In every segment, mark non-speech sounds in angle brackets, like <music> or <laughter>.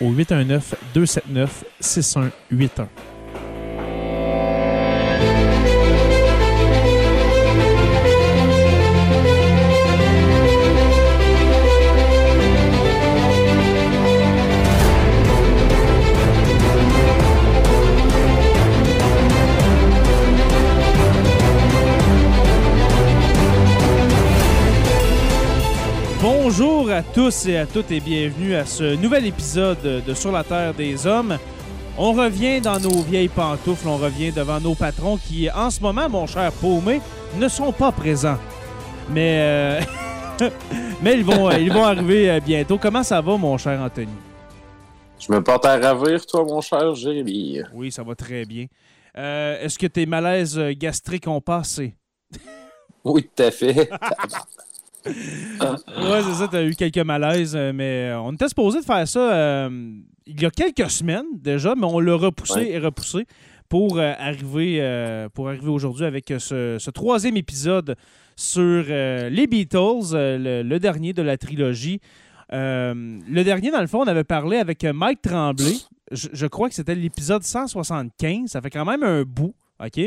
au 819 à tous et à toutes et bienvenue à ce nouvel épisode de Sur la Terre des Hommes. On revient dans nos vieilles pantoufles, on revient devant nos patrons qui, en ce moment, mon cher Paumé, ne sont pas présents. Mais, euh, <laughs> mais ils, vont, ils vont arriver euh, bientôt. Comment ça va, mon cher Anthony? Je me porte à ravir, toi, mon cher Jérémy. Oui, ça va très bien. Euh, Est-ce que tes malaises gastriques ont passé? Oui, tout à fait. <laughs> ouais, c'est ça, tu as eu quelques malaises, euh, mais on était supposé de faire ça euh, il y a quelques semaines déjà, mais on l'a repoussé et repoussé pour euh, arriver, pour arriver aujourd'hui avec ce, troisième épisode sur les Beatles, le, dernier de la trilogie. le dernier, dans le fond, on avait parlé avec Mike Tremblay. Je, je crois que c'était l'épisode 175. Ça fait quand même un bout, OK?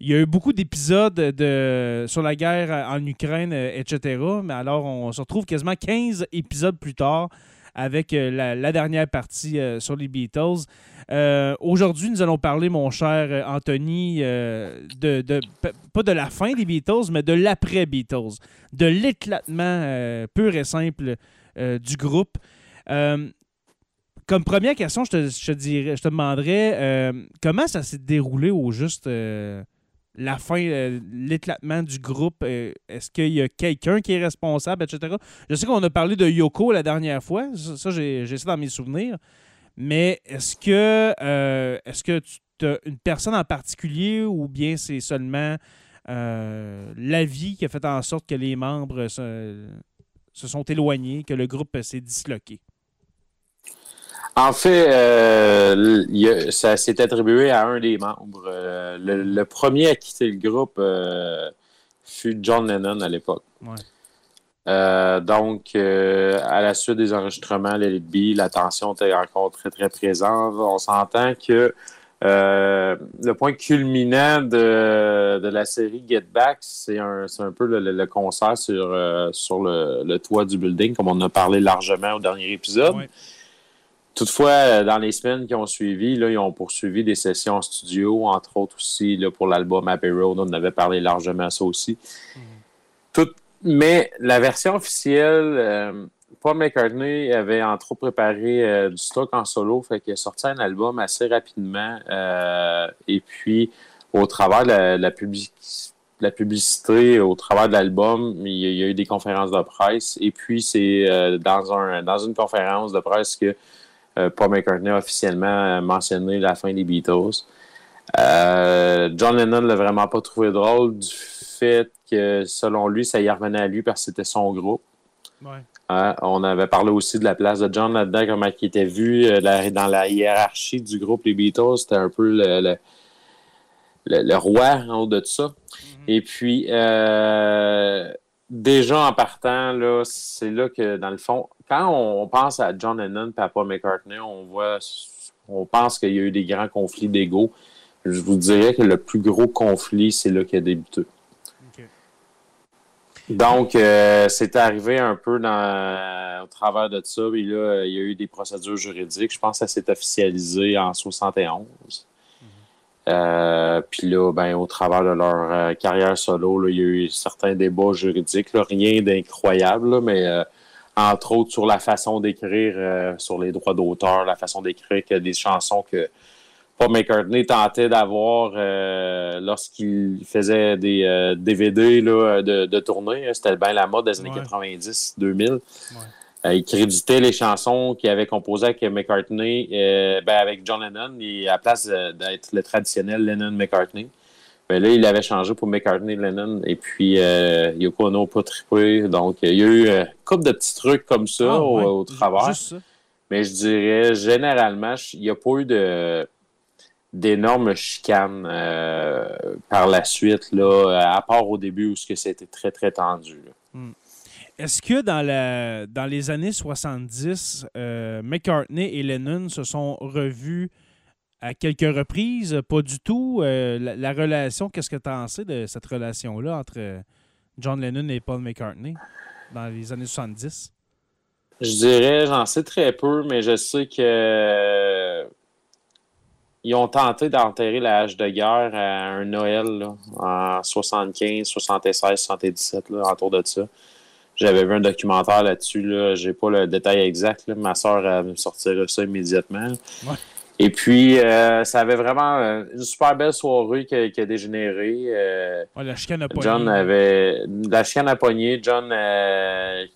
Il y a eu beaucoup d'épisodes de, sur la guerre en Ukraine, euh, etc. Mais alors, on se retrouve quasiment 15 épisodes plus tard avec euh, la, dernière partie euh, sur les Beatles. Aujourd'hui, nous allons parler, mon cher Anthony, de, pas de la fin des Beatles, mais de l'après-Beatles, de l'éclatement pur et simple du groupe. comme première question, je te, dirais, je te demanderais comment ça s'est déroulé au juste la fin, euh, l'éclatement du groupe, euh, est-ce qu'il y a quelqu'un qui est responsable, etc. Je sais qu'on a parlé de Yoko la dernière fois, ça, j'ai, ça dans mes souvenirs, mais est-ce que, euh, est-ce que tu as une personne en particulier ou bien c'est seulement la vie qui a fait en sorte que les membres se sont éloignés, que le groupe s'est disloqué? En fait, euh, ça s'est attribué à un des membres. Euh, le, premier à quitter le groupe euh, fut John Lennon à l'époque. donc, à la suite des enregistrements, les B, la tension était encore très, très présente. On s'entend que le point culminant de, la série Get Back, c'est un, peu le, concert sur, sur le, toit du building, comme on en a parlé largement au dernier épisode. Toutefois, euh, dans les semaines qui ont suivi, là, ils ont poursuivi des sessions en studio, entre autres aussi là, pour l'album Happy Road. On avait parlé largement ça aussi. Mhm. mais la version officielle, euh, Paul McCartney avait entre autres préparé euh, du stock en solo, fait qu'il a sorti un album assez rapidement. et puis, au travers de la, publicité, au travers de l'album, il, y a eu des conférences de presse. Et puis, c'est dans, un, dans une conférence de presse que Paul McCartney a officiellement mentionné la fin des Beatles. Euh, John Lennon l'a vraiment pas trouvé drôle du fait que, selon lui, ça y revenait à lui parce que c'était son groupe. Hein, on avait parlé aussi de la place de John là-dedans, comment il était vu euh, dans la hiérarchie du groupe Les Beatles. C'était un peu le, roi en haut de ça. Mhm. Et puis, euh, déjà en partant, là, c'est là que, dans le fond, quand on pense à John Lennon Paul McCartney, on voit, on pense qu'il y a eu des grands conflits d'ego. Je vous dirais que le plus gros conflit, c'est là qu'il a débuté. Donc, euh, c'est arrivé un peu dans, au travers de ça. Puis là, il y a eu des procédures juridiques. Je pense que ça s'est officialisé en 71. Euh, puis là, ben, au travers de leur euh, carrière solo, là, il y a eu certains débats juridiques. rien d'incroyable, mais euh, entre autres sur la façon d'écrire, sur les droits d'auteur, la façon d'écrire que des chansons que Paul McCartney tentait d'avoir lorsqu'il faisait des DVD là, de, de tournée. C'était bien la mode des années 90-2000. Euh, il créditait les chansons qu'il avait composées avec McCartney, euh, ben avec John Lennon, et à la place d'être le traditionnel Lennon-McCartney. Ben là, il avait changé pour McCartney-Lennon, et puis euh, Yoko Ono pas trippé. Donc, il y a eu une couple de petits trucs comme ça ah, au, travers. Mais je dirais, généralement, il n'y a pas eu de d'énormes chicanes par la suite, là, à part au début où c'était très, très tendu. Hmm. Est-ce que dans, la, dans les années 70, euh, McCartney et Lennon se sont revus à quelques reprises? Pas du tout. Euh, la, relation, qu'est-ce que tu en sais de cette relation-là entre John Lennon et Paul McCartney dans les années 70? Je dirais, j'en sais très peu, mais je sais que ils ont tenté d'enterrer la hache de guerre à un Noël en 75, 76, 77, là, autour de ça. J'avais vu un documentaire là-dessus. Là. J'ai pas le détail exact. Ma soeur me sortirait ça immédiatement. Et puis, euh, ça avait vraiment euh, une super belle soirée qui a, dégénéré. Euh, la chicane à John avait la chicane à poignée. John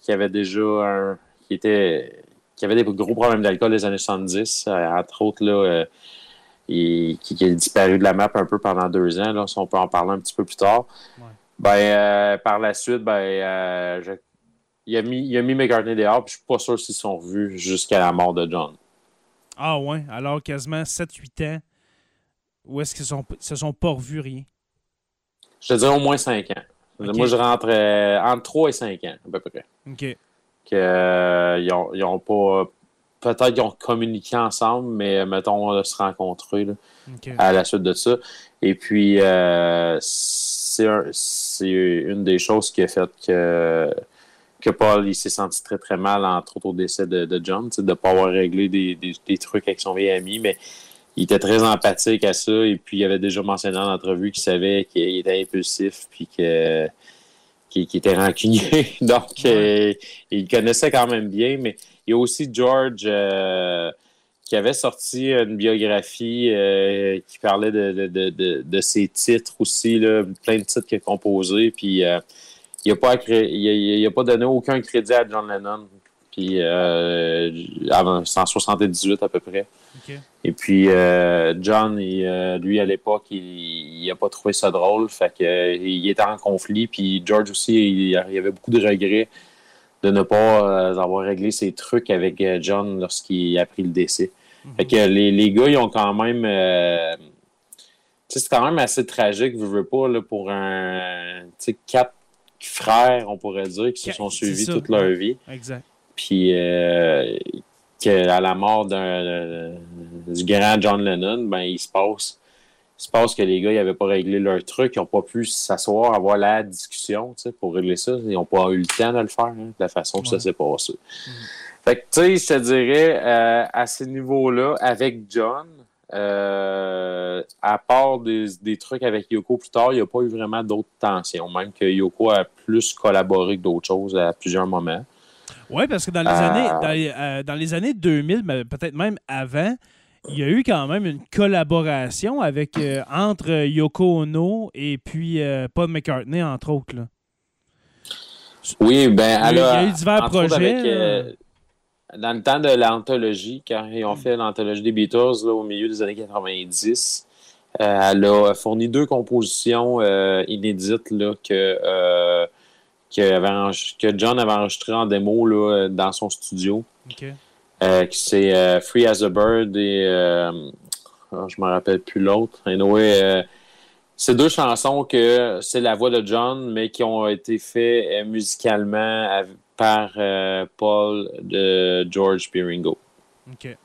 qui avait déjà un qui était qui avait des gros problèmes d'alcool des années 70, entre autres là, qui, a disparu de la map un peu pendant deux ans. Là, si on peut en parler un petit peu plus tard. Ben, par la suite, ben, je il a mis, il a mis McCartney dehors, puis je suis pas sûr s'ils sont revus jusqu'à la mort de John. Ah ouais, alors quasiment 7-8 ans, où est-ce qu'ils se sont pas revus rien? Je te dirais au moins 5 ans. Moi, je rentre entre 3 et 5 ans, à peu près. OK. Que, euh, ils, ont, pas. Peut-être qu'ils ont communiqué ensemble, mais mettons, on se rencontrer à la suite de ça. Et puis, euh, c'est une des choses qui a fait que que Paul il s'est senti très très mal, entre autres au décès de, John, de ne pas avoir réglé des, trucs avec son vieil ami, mais il était très empathique à ça, et puis il avait déjà mentionné dans l'entrevue qu'il savait qu'il était impulsif, puis que qu'il était rancunier. <laughs> Donc, euh, il connaissait quand même bien, mais il y a aussi George euh, qui avait sorti une biographie euh, qui parlait de, ses titres aussi, là, plein de titres qu'il a composés, puis il n'a pas, il a, pas donné aucun crédit à John Lennon. Puis euh, avant 178 à peu près. Et puis euh, John, euh, lui à l'époque, il n'a pas trouvé ça drôle. Fait que il était en conflit. Puis George aussi, il, y avait beaucoup de regrets de ne pas avoir réglé ses trucs avec John lorsqu'il a pris le décès. Mhm. Fait que les, les, gars, ils ont quand même. c'est quand même assez tragique, je veux pas, là, pour un quatre frères, on pourrait dire, qui se sont suivis toute leur vie. Exact. Puis euh, à la mort d'un du grand John Lennon, ben il se passe. Il se passe que les gars n'avaient pas réglé leur truc, ils n'ont pas pu s'asseoir, avoir la discussion pour régler ça. Ils n'ont pas eu le temps de le faire, hein, de la façon que ça s'est passé. Mm. Fait que, tu sais, je te dirais, euh, à ce niveau-là, avec John, euh, à part des, trucs avec Yoko plus tard, il n'y a pas eu vraiment d'autres tensions, même que Yoko a plus collaboré que d'autres choses à plusieurs moments. Oui, parce que dans les, années, euh, dans, les, années 2000, peut-être même avant, il y a eu quand même une collaboration avec euh, entre Yoko Ono et puis Paul McCartney, entre autres. Oui, ben alors. Il y a eu divers projets dans le temps de l'anthologie, quand ils ont mm. fait l'anthologie des Beatles au milieu des années 90, euh, elle a fourni deux compositions euh, inédites là, que, euh, que, John avait enregistrées en démo là, dans son studio. c'est Free as a Bird et oh, je ne me rappelle plus l'autre. Anyway, c'est deux chansons que c'est la voix de John, mais qui ont été faites musicalement par euh, Paul de George Piringo. OK.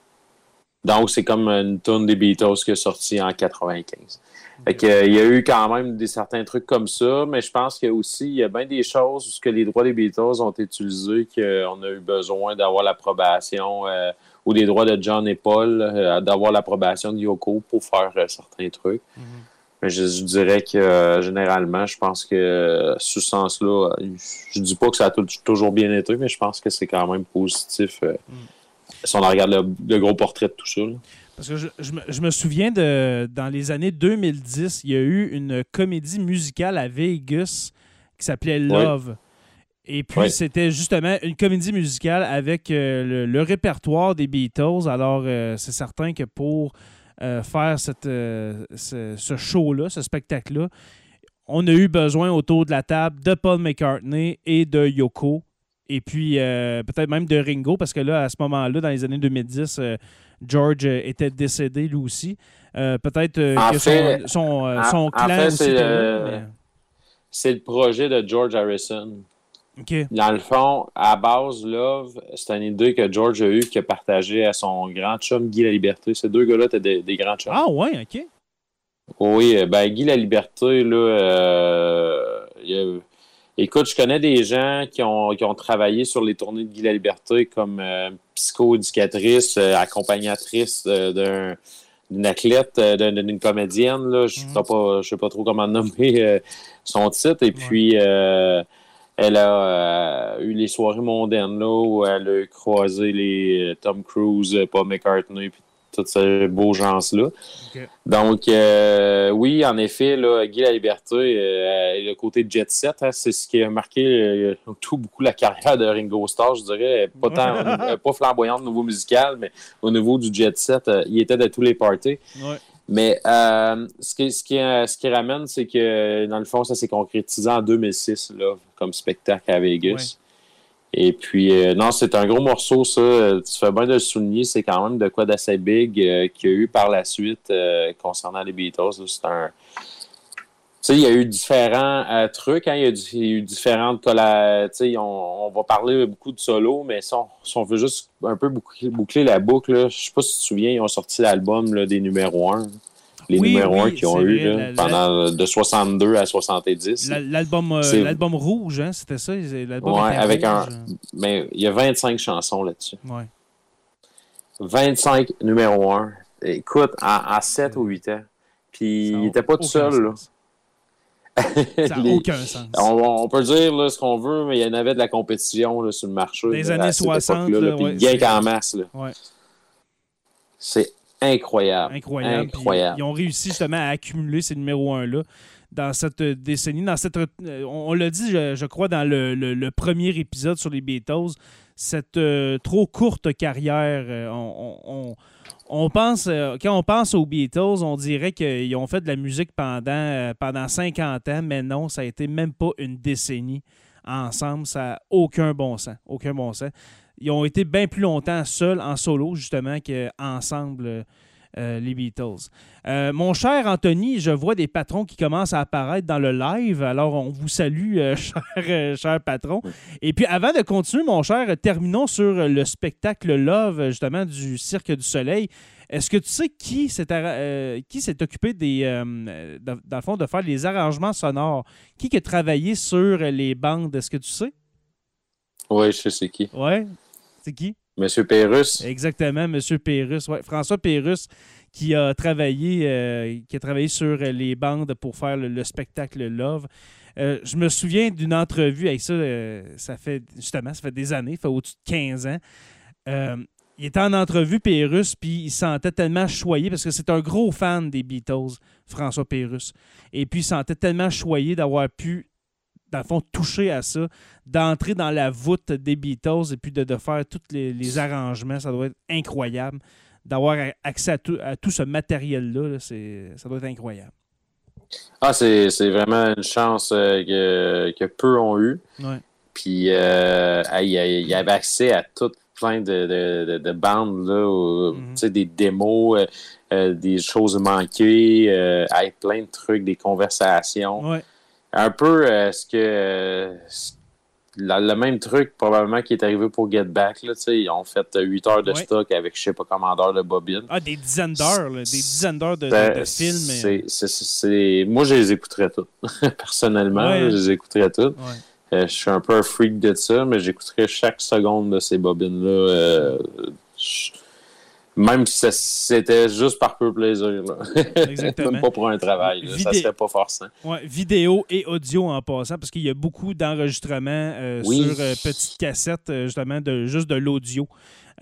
Donc, c'est comme une tune des Beatles qui est sortie en 95. Fait il y a eu quand même des certains trucs comme ça, mais je pense qu'il y a aussi il y a bien des choses où que les droits des Beatles ont été utilisés qu'on a eu besoin d'avoir l'approbation ou les droits de John et Paul d'avoir l'approbation de Yoko pour faire certains trucs. Mhm. Mais je, dirais que euh, généralement, je pense que euh, sous ce sens-là, je dis pas que ça a toujours bien été, mais je pense que c'est quand même positif euh, mm. si on regarde le, gros portrait de tout ça. Parce que je, me, souviens de dans les années 2010, il y a eu une comédie musicale à Vegas qui s'appelait Love. Et puis, c'était justement une comédie musicale avec le, répertoire des Beatles. Alors, c'est certain que pour euh, faire cette, euh, ce, show-là, ce spectacle-là, on a eu besoin autour de la table de Paul McCartney et de Yoko. Et puis euh, peut-être même de Ringo, parce que là, à ce moment-là, dans les années 2010, George était décédé lui aussi. peut-être que son, son, clan aussi C'est le projet de George Harrison. Dans le fond, à base, Love, c'est une idée que George a eue, qui a partagé à son grand chum Guy La Liberté. Ces deux gars-là étaient des, grands chums. Ah ouais, ok. Oui, euh, ben Guy La Liberté, là, euh, écoute, je connais des gens qui ont, qui ont travaillé sur les tournées de Guy La Liberté comme euh, psycho-éducatrice, accompagnatrice d'une athlète, d'une comédienne. Là. Je ne mhm. sais, pas trop comment nommer son titre. Et puis, elle a euh, eu les soirées mondaines là, où elle a croisé les euh, Tom Cruise, euh, Paul McCartney, puis tous ces beaux gens-là. Donc, oui, en effet, là, Guy La Liberté, le côté jet set, hein, c'est ce qui a marqué <laughs> tout beaucoup la carrière de Ringo Starr, je dirais. Pas tant, <laughs> pas flamboyant de nouveau musical, mais au niveau du jet set, il était de tous les parties. Mais euh, ce, qui, ce, qui, ce qui ramène, c'est que dans le fond, ça s'est concrétisé en 2006 là, comme spectacle à Vegas. Et puis, euh, non, c'est un gros morceau, ça. Tu fais bien de le souligner. C'est quand même de quoi d'assez big euh, qu'il y a eu par la suite concernant les Beatles. C'est un, sais, il y a eu différents euh, trucs, hein, il, y a eu différentes collaborations. On, on, va parler beaucoup de solo, mais si on, veut juste un peu boucler, la boucle, je sais pas si tu te souviens, ils ont sorti l'album des numéros 1. Les numéros 1 qu'ils ont eu là, pendant de 62 à 70. L'album euh, l'album rouge, hein, c'était ça? Oui, avec un. Mais ben, il y a 25 chansons là-dessus. Ouais. 25 numéros 1. Écoute, à, 7 ou 8 ans. Puis il n'était pas tout seul. Là. Ça n'a aucun sens. On, peut dire là, ce qu'on veut, mais il y en avait de la compétition là, sur le marché. Des années 60. Là, ouais, qu'en masse. Ouais. C'est incroyable. Incroyable. Ils ont réussi justement à accumuler ces numéros 1-là dans cette décennie. Dans cette, euh, on, l'a dit, je, crois, dans le, premier épisode sur les Beatles, cette euh, trop courte carrière, euh, on pense, euh, quand on pense aux Beatles, on dirait qu'ils ont fait de la musique pendant, pendant 50 ans, mais non, ça a été même pas une décennie ensemble. Ça n'a aucun bon sens. Aucun bon sens. Ils ont été bien plus longtemps seuls, en solo, justement, qu'ensemble euh, les Beatles. Euh, mon cher Anthony, je vois des patrons qui commencent à apparaître dans le live. Alors, on vous salue, euh, <laughs> cher, cher, patron. Et puis, avant de continuer, mon cher, terminons sur le spectacle Love, justement, du Cirque du Soleil. Est-ce que tu sais qui s'est, qui s'est occupé des, dans le fond, de faire les arrangements sonores? Qui a travaillé sur les bandes? Est-ce que tu sais? Oui, je sais c'est qui. Oui, c'est qui? Monsieur Pérus. Exactement, Monsieur Pérus. François Pérus qui a travaillé euh, qui a travaillé sur les bandes pour faire le, spectacle Love. Euh, je me souviens d'une entrevue avec ça, euh, ça fait justement, ça fait des années, ça fait au-dessus de 15 ans. il était en entrevue, Pérus, puis il se sentait tellement choyé parce que c'est un gros fan des Beatles, François Pérus. Et puis il se sentait tellement choyé d'avoir pu dans le fond, toucher à ça, d'entrer dans la voûte des Beatles et puis de, faire tous les, arrangements. Ça doit être incroyable. D'avoir accès à tout, ce matériel-là, ça doit être incroyable. Ah, c'est vraiment une chance euh, que, peu ont eu. Ouais. Puis, euh, il y avait accès à tout, plein de, de, de, bandes, là, Mhm. des démos, euh, des choses manquées, plein de trucs, des conversations. Ouais. Un peu euh, ce que. la- le même truc probablement qui est arrivé pour Get Back. Là, tu sais, ils ont fait 8 heures de Ouais. stock avec je sais pas comment d'heures de bobine. Ah, des dizaines d'heures, des dizaines d'heures de, Ben, de films. mais- c'est- c'est- c'est- c'est- Moi, je les écouterais toutes. <laughs> Personnellement, Ouais. là, je les écouterais toutes. Ouais. Euh, je suis un peu un freak de ça, mais j'écouterais chaque seconde de ces bobines-là. euh, je- Même si c'était juste par peu plaisir. Là. Exactement. <laughs> Même pas pour un travail. là. Ça serait pas forçant. Ouais, vidéo et audio en passant, parce qu'il y a beaucoup d'enregistrements euh, Oui. sur euh, petites cassettes, euh, justement, de, juste de l'audio.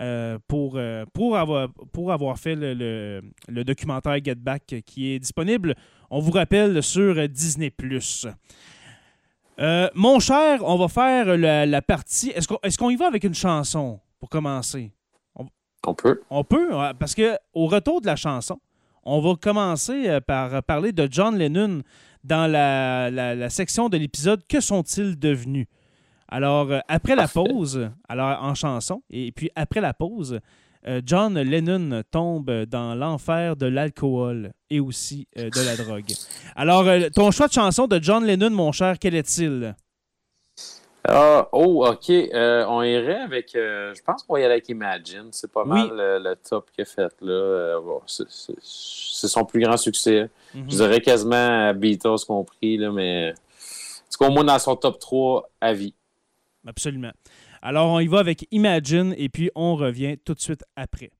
euh, pour, pour, avoir, pour avoir fait le, le- le documentaire Get Back qui est disponible, on vous rappelle, sur Disney+. Mon cher, on va faire la, la partie... Est-ce qu'on est-ce qu'on y va avec une chanson pour commencer? On peut. On peut, parce que au retour de la chanson, on va commencer euh, par parler de John Lennon dans la, la- la section de l'épisode Que sont-ils devenus? Alors, euh, après la pause, alors en chanson, et puis après la pause, euh, John Lennon tombe dans l'enfer de l'alcool et aussi de la drogue. Alors, ton choix de chanson de John Lennon, mon cher, quel est-il? Ah, oh, OK. Euh, on irait avec. euh, je pense qu'on va y aller avec Imagine. C'est pas Oui. mal euh, le top qu'il a fait. là. Euh, bon, c'est- son plus grand succès. Mhm. Je dirais quasiment Beatles compris, là, mais. C'est qu'au moins dans son top 3 à vie. Absolument. Alors, on y va avec Imagine et puis on revient tout de suite après.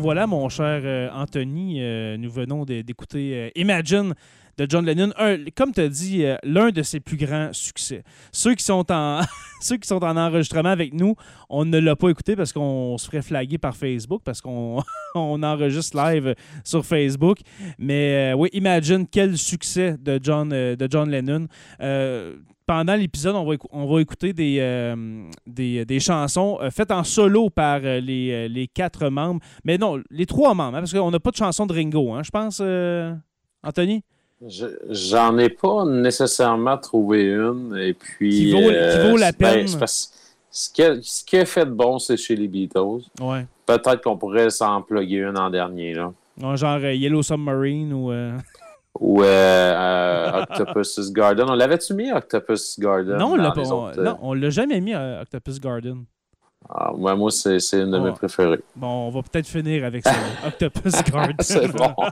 Voilà, mon cher euh, Anthony, euh, nous venons d'écouter euh, Imagine de John Lennon. Comme tu as dit, l'un de ses plus grands succès. <laughs> Ceux qui sont en enregistrement avec nous, on ne l'a pas écouté parce qu'on se ferait flaguer par Facebook parce qu'on <laughs> on enregistre live sur Facebook. Mais oui, imagine quel succès de John, de John Lennon. Euh, pendant l'épisode, on on va écouter des, euh, des, des chansons euh, faites en solo par euh, les, euh, les quatre membres. Mais non, les trois membres, hein, parce qu'on n'a pas de chanson de Ringo, hein, je pense, euh, Anthony? Je- J'en ai pas nécessairement trouvé une. Et puis, Qui vaut- qui vaut la ben, peine. ce, qui a, ce qui a fait de bon, c'est chez les Beatles. Ouais. Peut-être qu'on pourrait s'en plugger une en dernier. Là. Genre euh, Yellow Submarine ou. Euh, Ou euh, euh, Octopus's Garden. On l'avait-tu mis, Octopus Garden? Non, on l'a pas. autres, euh? non, on l'a jamais mis à Octopus Garden. Ah, ouais, moi, c'est c'est une de mes Ouais. préférées. Bon, on va peut-être finir avec ça. <laughs> Octopus <laughs> Garden. C'est bon. <laughs>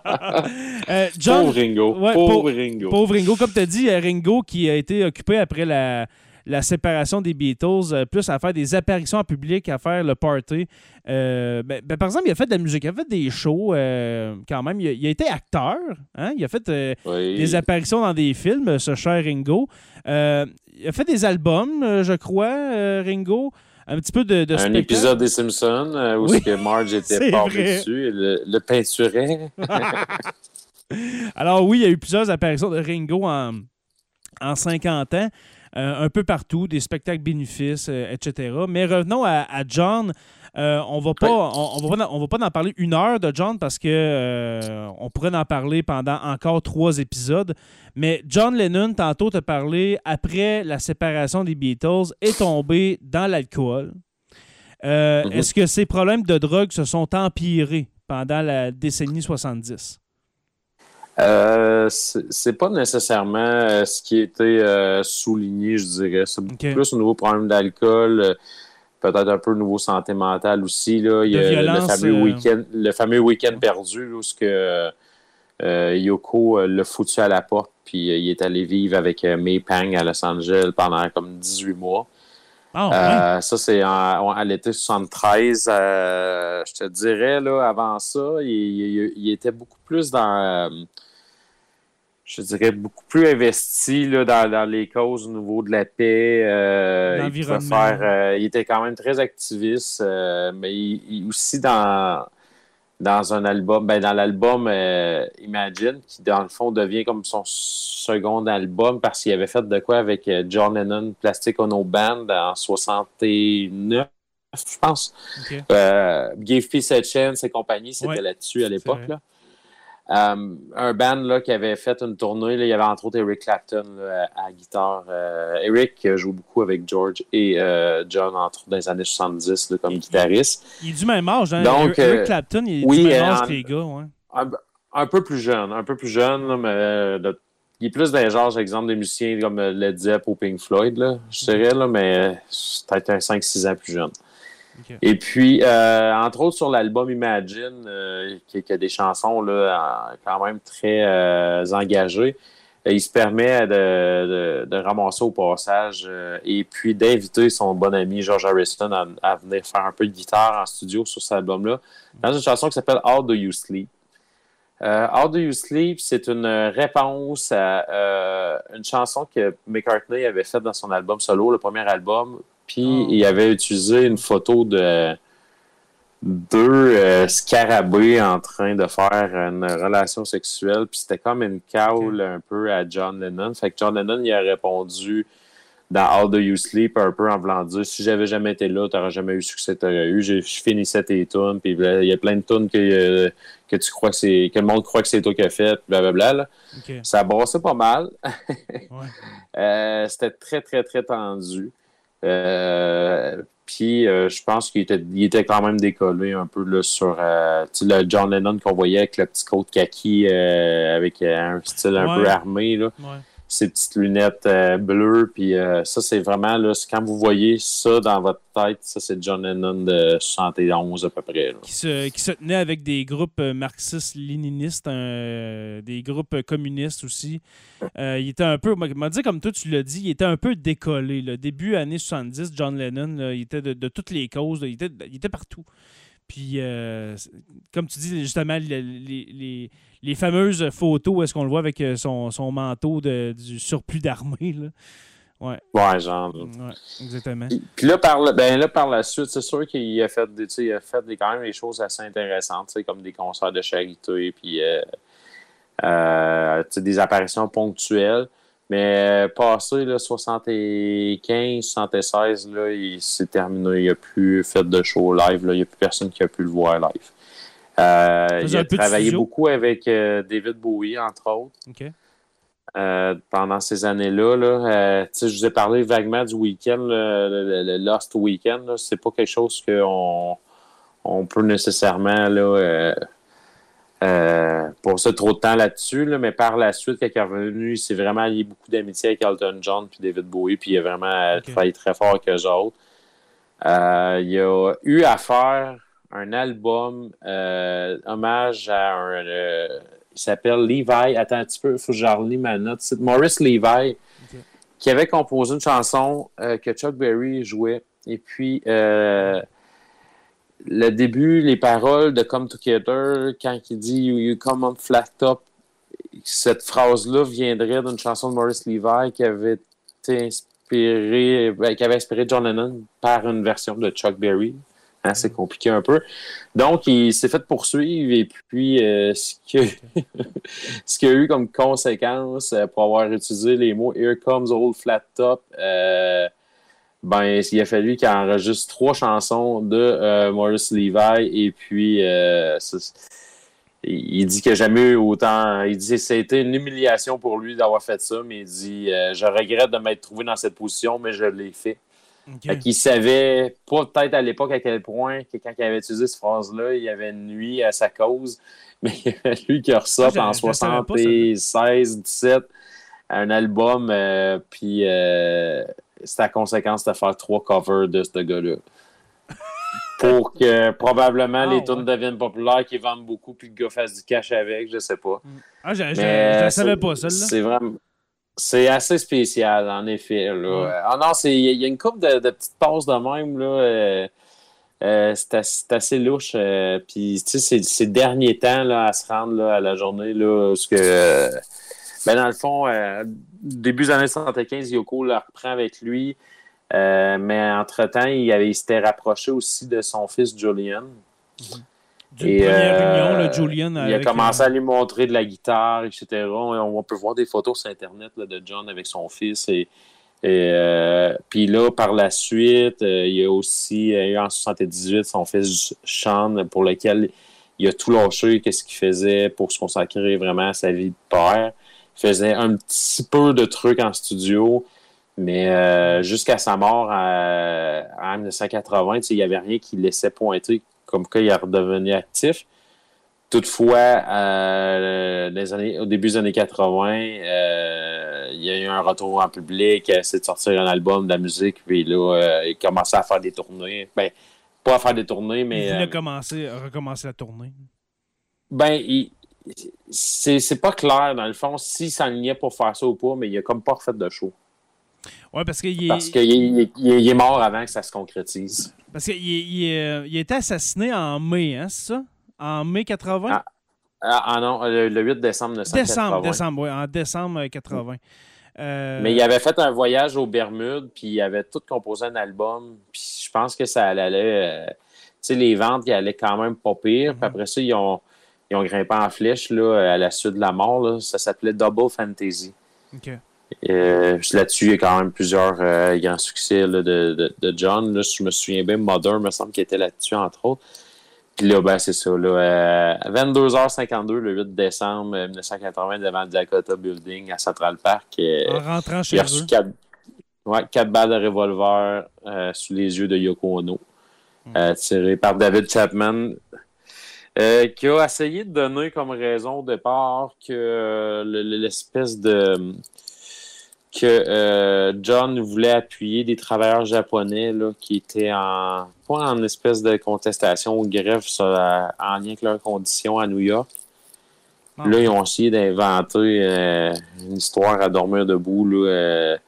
Euh, John, Pauvre Ringo. Ouais, pauvre pauvre- Ringo. Pauvre Ringo, comme tu as dit, euh, Ringo qui a été occupé après la, la séparation des Beatles, euh, plus à faire des apparitions en public, à faire le party. Euh, ben, ben, par exemple, il a fait de la musique, il a fait des shows euh, quand même. Il a, il a été acteur, hein? il a fait euh, Oui. des apparitions dans des films, ce cher Ringo. Il a fait des albums, je crois, Ringo. Un petit peu de, de Un spectacle. épisode des Simpsons euh, où Oui, que Marge était <laughs> par-dessus et le, le peinturait. <laughs> Alors oui, il y a eu plusieurs apparitions de Ringo en, en 50 ans, euh, un peu partout, des spectacles bénéfices, euh, etc. Mais revenons à, à John. Euh, on va pas, Oui. on, on va pas, on va pas en parler une heure de John parce que on pourrait en parler pendant encore trois épisodes. Mais John Lennon, tantôt, te parlé après la séparation des Beatles, est tombé dans l'alcool. Mhm. Est-ce que ses problèmes de drogue se sont empirés pendant la décennie 70? Euh, c'est pas nécessairement euh, ce qui a été euh, souligné, je dirais. C'est beaucoup Ok. plus au nouveau problème d'alcool, peut-être un peu au nouveau santé mentale aussi. Là. Il y a violence, le fameux euh, week-end le fameux week-end perdu, là, où ce que, euh, Yoko l'a foutu à la porte, puis euh, il est allé vivre avec May Pang à Los Angeles pendant comme 18 mois. Ah, ouais. Ça, c'est en- à l'été 73. Euh, je te dirais, là, avant ça, il, il- il était beaucoup plus dans. Je dirais beaucoup plus investi là, dans, dans les causes au niveau de la paix. euh, il, faire, euh, il était quand même très activiste, euh, mais il, il- aussi dans, dans un album, ben, dans l'album euh, Imagine, qui dans le fond devient comme son second album parce qu'il avait fait de quoi avec John Lennon, Plastic Ono Band en 69, je pense. Give Peace a Chance et compagnie, c'était Ouais, là-dessus à l'époque. là. Euh, un band là, qui avait fait une tournée, là, il y avait entre autres Eric Clapton là, à, guitare. Euh, Eric euh, joue beaucoup avec George et euh, John entre autres dans les années 70 là, comme guitariste. Il est du même âge, hein? Donc, Eric Clapton, il est oui, du même âge en- que les gars, ouais. Un, un peu plus jeune, un peu plus jeune, mais il est plus dans les genres, par exemple, des musiciens comme Led Zepp ou Pink Floyd, je dirais, là, mais peut-être un 5-6 ans plus jeune. Et puis, euh, entre autres, sur l'album Imagine, euh, qui, a des chansons là, quand même très euh, engagées, il se permet de, de- ramasser au passage et puis d'inviter son bon ami George Harrison à, venir faire un peu de guitare en studio sur cet album-là, dans une chanson qui s'appelle How Do You Sleep. Euh, How Do You Sleep, c'est une réponse à une chanson que McCartney avait faite dans son album solo, le premier album. Puis Oh. il avait utilisé une photo de deux euh, scarabées en train de faire une relation sexuelle. Puis c'était comme une caule un peu à John Lennon. Fait que John Lennon, il a répondu dans How Do You Sleep un peu en voulant dire si j'avais jamais été là, t'aurais jamais eu le succès que t'aurais eu. Je finissais tes tunes, puis là, il y a plein de tunes que, euh, que tu crois que c'est que le monde croit que c'est toi qui as fait, blablabla. Là. OK. Ça brassait pas mal. <laughs> Ouais. Euh, C'était très, très, très tendu. Euh, puis euh, je pense qu'il était, il était quand même décollé un peu là, sur euh, le John Lennon qu'on voyait avec le petit coat kaki euh, avec un style un Ouais. peu armé. Là Ouais. Ses petites lunettes euh, bleues. Puis euh, ça, c'est vraiment, là, quand vous voyez ça dans votre tête, ça, c'est John Lennon de 71 à peu près. là. Qui, se, qui se tenait avec des groupes euh, marxistes-léninistes, des groupes communistes aussi. Il était un peu, m'a dit comme toi, tu l'as dit, il était un peu décollé. Le début années 70, John Lennon, là, il était de, toutes les causes, là, il, était, il était partout. Puis, euh, comme tu dis, justement, les, les- les- fameuses photos, est-ce qu'on le voit avec euh, son, son manteau de, du surplus d'armée, là. Ouais, genre. là. Ouais, exactement. Puis- là, par, le- ben là, par la suite, c'est sûr qu'il a fait des, il a fait des, quand même des choses assez intéressantes, comme des concerts de charité, puis euh, euh, des apparitions ponctuelles. Mais euh, passé là, 75, 76, là, il s'est terminé. Il n'a plus fait de show live. Là. Il n'y a plus personne qui a pu le voir live. Euh, il a travaillé beaucoup avec euh, David Bowie, entre autres. OK. Euh, pendant ces années-là. Là, je vous ai parlé vaguement du week-end, le, le- le Lost Weekend. C'est pas quelque chose qu'on on peut nécessairement là, euh, euh, passer trop de temps là-dessus. là, mais par la suite, quand il est revenu, il s'est vraiment lié beaucoup d'amitié avec Elton John puis David Bowie, puis il a vraiment euh, travaillé très fort avec eux autres. Euh, il a eu à faire un album euh, hommage à un. il s'appelle Levi. Attends un petit peu, il faut que je ma note. C'est Maurice Levi, qui avait composé une chanson que Chuck Berry jouait. Et puis, le début, les paroles de Come Together, quand il dit You, come on flat top, cette phrase-là viendrait d'une chanson de Maurice Levi qui avait été inspirée, ben, qui avait inspiré John Lennon par une version de Chuck Berry. Hein, c'est compliqué un peu. Donc, il s'est fait poursuivre et puis euh, ce <laughs> qu'il a eu comme conséquence euh, pour avoir utilisé les mots Here comes old flat top, euh, ben, il a fallu qu'il enregistre trois chansons de euh, Maurice Levi et puis euh, il il dit qu'il n'a jamais eu autant. Il dit que c'était une humiliation pour lui d'avoir fait ça, mais il dit euh, Je regrette de m'être trouvé dans cette position, mais je l'ai fait. Fait qu'il savait pas peut-être à l'époque à quel point que quand il avait utilisé cette phrase-là, il avait nuit à sa cause. <laughs> Mais il a fallu qu'il ressorte Ah, en je- je savais pas, celle-là. 76, 17 un album, puis la conséquence de faire trois covers de ce gars-là. Pour que probablement Ah, les ouais. tunes deviennent populaires, qu'ils vendent beaucoup, puis que le gars fasse du cash avec, je sais pas. Ah, je, la savais pas, celle-là. C'est vraiment. C'est assez spécial, en effet. Là. Ouais. Ah non, c'est- il y, a- il y a une couple de, de petites passes de même. Là, euh, euh, c'est assez, louche. euh, Puis, tu sais, c'est- ces derniers temps là, à se rendre là, à la journée, là, parce que, euh, ben, dans le fond, euh, début des années 75, Yoko le reprend avec lui. Euh, mais entre-temps, il, avait- il s'était rapproché aussi de son fils Julian. D'une Et, première euh, union, le Julian. Il a commencé à lui montrer de la guitare, etc. On, on peut voir des photos sur Internet là, de John avec son fils. Et, et, euh, puis là, par la suite, euh, il y a aussi eu en 78 son fils Sean, pour lequel il a tout lâché, qu'est-ce qu'il faisait pour se consacrer vraiment à sa vie de père. Il faisait un petit peu de trucs en studio, mais euh, jusqu'à sa mort en 1980, tu sais, il n'y avait rien qui laissait pointer comme quoi il est redevenu actif. Toutefois, euh, les années, au début des années 80, euh, il y a eu un retour en public, il a essayé de sortir un album de la musique, puis là, il commençait à faire des tournées. Ben, pas à faire des tournées, il mais euh, commencer, recommencer la tournée. ben, il- c'est pas clair, dans le fond, s'il s'enlignait pour faire ça ou pas, mais il a comme pas refait de show. Ouais, parce qu'il est, Parce qu'il est, il est- mort avant que ça se concrétise. parce qu'il il euh, il a été assassiné en mai, hein, c'est ça? En mai 80? Ah, Ah, ah non, le, le 8 décembre 1980. décembre, décembre, oui, en décembre euh, 80. Euh, Mais il avait fait un voyage aux Bermudes, puis il avait tout composé un album. Puis je pense que ça allait. euh, tu sais, les ventes, ils allaient quand même pas pire. Puis après ça, ils ont, ils ont grimpé en flèche là, à la suite de la mort. là. Ça s'appelait Double Fantasy. OK. Euh, Là-dessus, il y a quand même plusieurs euh, grands succès là, de, de, de John. Là, si je me souviens bien, Mother me semble qu'il était là-dessus, entre autres. Puis là, ben, c'est ça. Là, euh, à 22h52, le 8 décembre euh, 1980, devant le Dakota Building à Central Park. euh, En rentrant chez il a eux. reçu quatre, ouais, quatre balles de revolver euh, sous les yeux de Yoko Ono, Hmm. euh, tiré par David Chapman, euh, qui a essayé de donner comme raison au départ que euh, le- le- l'espèce de que euh, John voulait appuyer des travailleurs japonais là, qui étaient en pas en espèce de contestation ou grève sur la- en lien avec leurs conditions à New York. Ah. Là, ils ont essayé d'inventer une histoire à dormir debout là,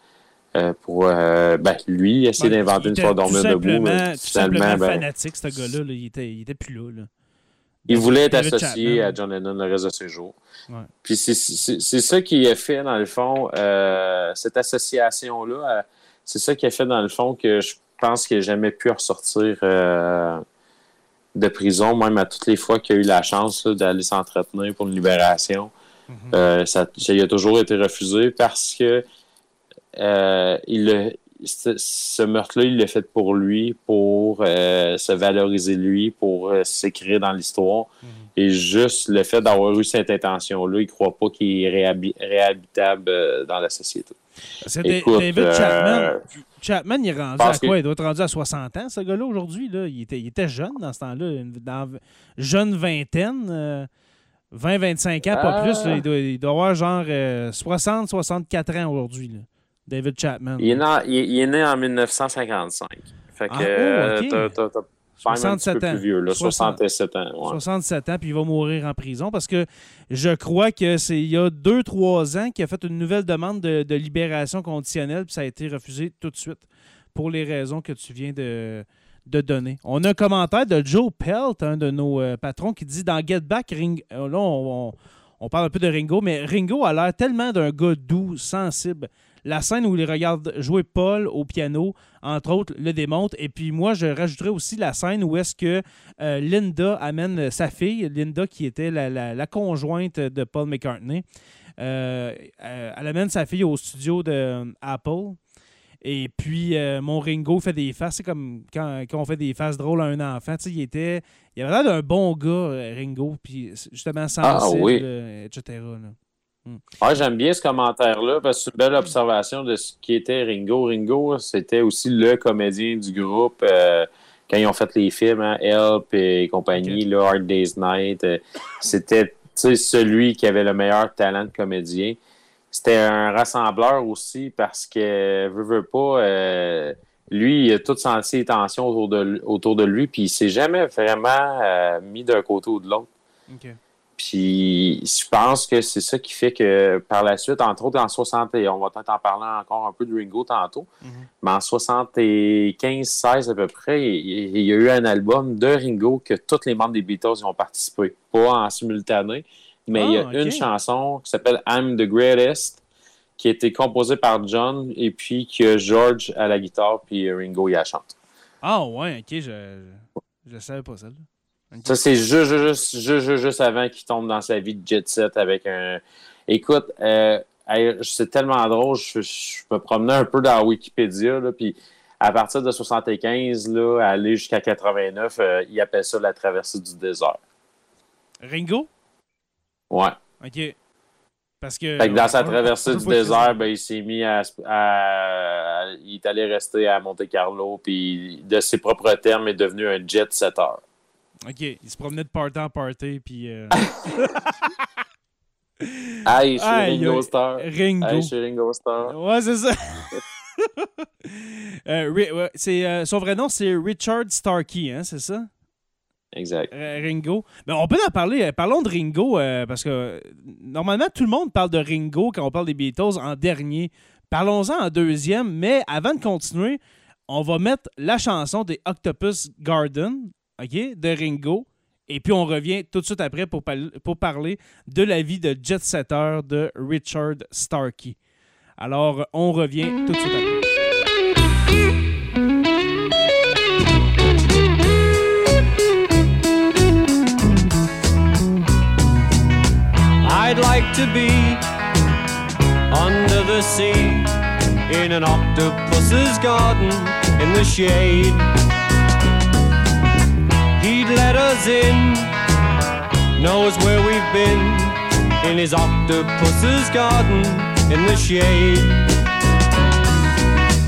euh, pour euh, ben, lui essayer d'inventer une histoire dormir tout debout. Mais tout simplement finalement, ben, fanatique, ce gars-là. là. Il, était, il était plus là. là. Il voulait être associé Chapman. à John Lennon le reste de ses jours. Ouais. Puis c'est- ça qui a fait, dans le fond, euh, cette association-là, euh, c'est ça qui a fait, dans le fond, que je pense qu'il n'a jamais pu ressortir euh, de prison, même à toutes les fois qu'il a eu la chance d'aller s'entretenir pour une libération. Mhm. Euh, ça, ça a toujours été refusé parce que il ce, ce meurtre-là, il l'a fait pour lui, pour euh, se valoriser lui, pour euh, s'écrire dans l'histoire. Mhm. Et juste le fait d'avoir eu cette intention-là, il ne croit pas qu'il est réhabi- réhabitable euh, dans la société. Parce que Écoute, David Chapman, Chapman, il est rendu à quoi? que- Il doit être rendu à 60 ans, ce gars-là, aujourd'hui. Il, était, il était jeune dans ce temps-là. jeune vingtaine, euh, 20-25 ans, pas Ah. plus. là. il, doit, il doit avoir genre 60-64 ans aujourd'hui. David Chapman. il, est né, il est- il est né en 1955. Fait que Ah, oh, euh, t'as- t'as- 67 ans. plus vieux, là, 60. 67 ans. ouais. 67 ans, puis il va mourir en prison parce que je crois que c'est il y a 2-3 ans qu'il a fait une nouvelle demande de, de libération conditionnelle, puis ça a été refusé tout de suite pour les raisons que tu viens de, de donner. On a un commentaire de Joe Pelt, un de nos euh, patrons, qui dit dans Get Back, Ring... euh, là, on, on- on parle un peu de Ringo, mais Ringo a l'air tellement d'un gars doux, sensible. La scène où il regarde jouer Paul au piano, entre autres, le démontre. Et puis moi, je rajouterais aussi la scène où est-ce que euh, Linda amène sa fille, Linda qui était la, la- la conjointe de Paul McCartney. Euh, euh, elle amène sa fille au studio de Apple. Et puis, euh, mon Ringo fait des faces. C'est comme quand, quand on fait des faces drôles à un enfant. Tu sais, il était. Il avait l'air d'un bon gars, Ringo. Puis, justement, sensible, oui. euh, etc. là. Ouais, j'aime bien ce commentaire-là parce que c'est une belle observation de ce qui était Ringo. Ringo, c'était aussi le comédien du groupe euh, quand ils ont fait les films, hein, Help et compagnie, là, Hard Day's Night. euh, c'était celui qui avait le meilleur talent de comédien. C'était un rassembleur aussi parce que, veut, veut pas, euh, lui, il a toutes senti les tensions autour de, autour de lui, puis il s'est jamais vraiment mis d'un côté ou de l'autre. Puis je pense que c'est ça qui fait que par la suite, entre autres en 60, et on va peut-être en parler encore un peu de Ringo tantôt, Mhm. mais en 75-16 à peu près, il, il y a eu un album de Ringo que tous les membres des Beatles y ont participé. Pas en simultané, mais il y a Ah, une chanson qui s'appelle I'm the Greatest qui a été composée par John et puis que George à la guitare puis Ringo y a chante. Ah, ouais, OK. Je je savais pas ça. Ça, c'est juste, juste, juste, juste, avant qu'il tombe dans sa vie de jet set avec un. Écoute, euh, c'est tellement drôle. Je, je me promenais un peu dans Wikipédia, là, puis à partir de 75, là, aller jusqu'à 89, euh, il appelle ça la traversée du désert. Ringo? Ouais. OK. Parce que. Fait que dans sa traversée du désert, ben, il s'est mis à, à- Il est allé rester à Monte-Carlo, puis de ses propres termes, est devenu un jet setter. OK. Il se promenait de party en party, puis. euh, Hey, je suis Aïe, Ringo aïe. Starr. Ringo. Hey, je suis Ringo Starr. Ouais, c'est ça. <laughs> Euh, ouais, euh, son vrai nom, c'est Richard Starkey, hein, c'est ça? Exact. Ringo. Mais on peut en parler. Parlons de Ringo, parce que normalement, tout le monde parle de Ringo quand on parle des Beatles en dernier. Parlons-en en deuxième, mais avant de continuer, on va mettre la chanson des Octopus Garden, OK, de Ringo. Et puis on revient tout de suite après pour, pour parler de la vie de jet setter de Richard Starkey. Alors, on revient tout de suite après. I'd like to be under the sea in an octopus's garden in the shade. Us in, knows where we've been in his octopus's garden in the shade.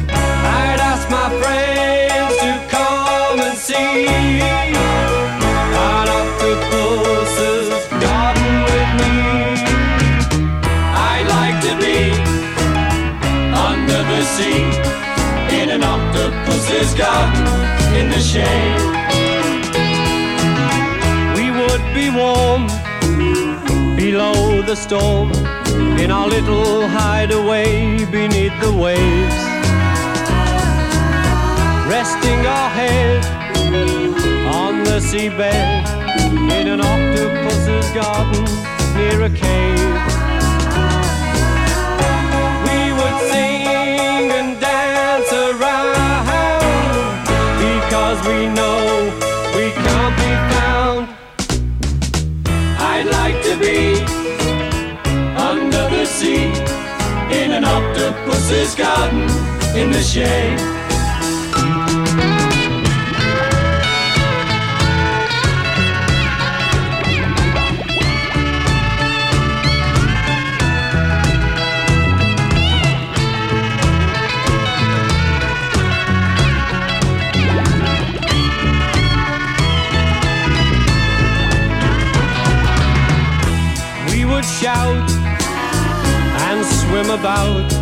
I'd ask my friends to come and see an octopus's garden with me. I'd like to be under the sea in an octopus's garden in the shade. below the storm, in our little hideaway beneath the waves. Resting our head on the seabed, in an octopus's garden near a cave. We would sing and dance around because we know. Octopus's garden in the shade. We would shout and swim about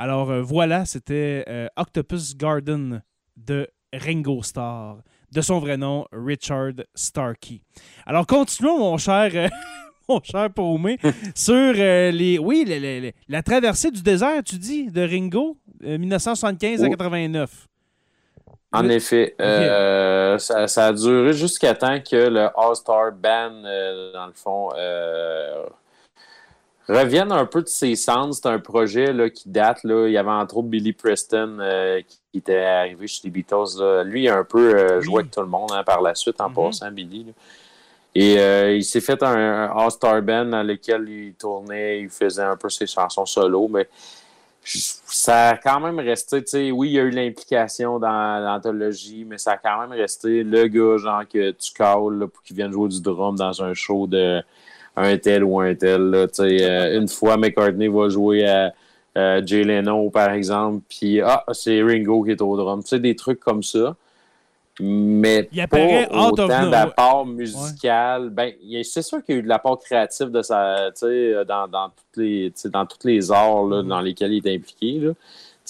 Alors voilà, c'était euh, Octopus Garden de Ringo Starr, de son vrai nom Richard Starkey. Alors continuons, mon cher, euh, mon cher Paumé, <laughs> sur euh, les, oui, les- les- les- la traversée du désert, tu dis, de Ringo, euh, 1975 à Oh. 89. En Oui. effet, euh, ça, ça a duré jusqu'à temps que le All-Star Band, euh, dans le fond, euh, revienne un peu de ses cendres. C'est un projet là, qui date. Là. Il y avait entre autres Billy Preston euh, qui, qui était arrivé chez les Beatles. là. Lui, il a un peu euh, joué avec tout le monde hein, par la suite en Mhm. passant, Billy. Et euh, il s'est fait un, All-Star Band dans lequel il tournait, il faisait un peu ses chansons solo, mais ça a quand même resté, tu sais, oui, il y a eu l'implication dans l'anthologie, mais ça a quand même resté le gars, genre, que tu calls pour qu'il vienne jouer du drum dans un show de un tel ou un tel. Tu sais, euh, une fois, McCartney va jouer à Jay Leno, par exemple, puis ah, c'est Ringo qui est au drum. Tu sais, des trucs comme ça. Mais Il pas autant d'apport musical. Ben, c'est sûr qu'il y a eu de l'apport créatif de sa, tu sais, dans, dans, toutes les, dans tous les arts là, Mhm. dans lesquels il est impliqué. Là.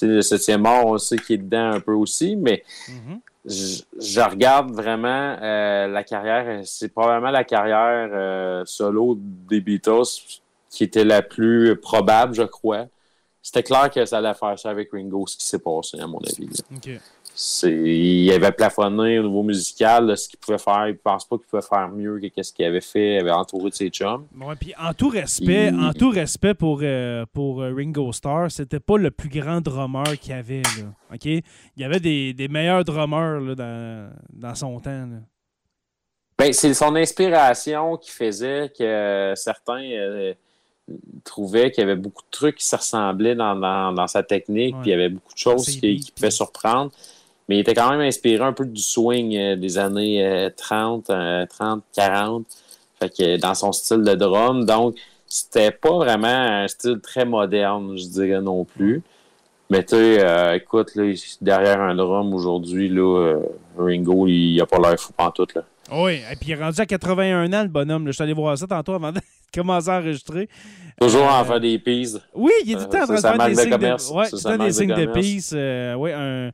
Le septième art, on sait qu'il est dedans un peu aussi, mais Mhm. je, je regarde vraiment euh, la carrière, c'est probablement la carrière euh, solo des Beatles qui était la plus probable, je crois. C'était clair que ça allait faire ça avec Ringo, ce qui s'est passé, à mon avis. là. OK. Il avait plafonné au niveau musical ce qu'il pouvait faire. Il ne pense pas qu'il pouvait faire mieux que ce qu'il avait fait. Il avait entouré de ses chums. Ouais, puis en tout respect, Il- en tout respect pour, euh, pour euh, Ringo Starr, c'était pas le plus grand drummer qu'il y avait. Là? Il y avait des, des meilleurs drummers là, dans, dans son temps. Ben, c'est son inspiration qui faisait que certains euh, trouvaient qu'il y avait beaucoup de trucs qui se ressemblaient dans, dans- dans sa technique, Ouais. puis il y avait beaucoup de choses ses qui, qui pouvaient surprendre. Mais il était quand même inspiré un peu du swing euh, des années euh, 30, euh, 30, 40. Fait que dans son style de drum. Donc, c'était pas vraiment un style très moderne, je dirais non plus. Mais tu sais, euh, écoute, là, derrière un drum aujourd'hui, là, euh, Ringo, il a pas l'air fou pantoute, là. Oui, et puis il est rendu à 81 ans, le bonhomme. là. Je suis allé voir ça tantôt avant de <laughs> commencer à enregistrer. Toujours Euh, en faire des pises. Oui, il est tout le temps en train de faire des de signes de, ouais, des de signes de euh, ouais, un,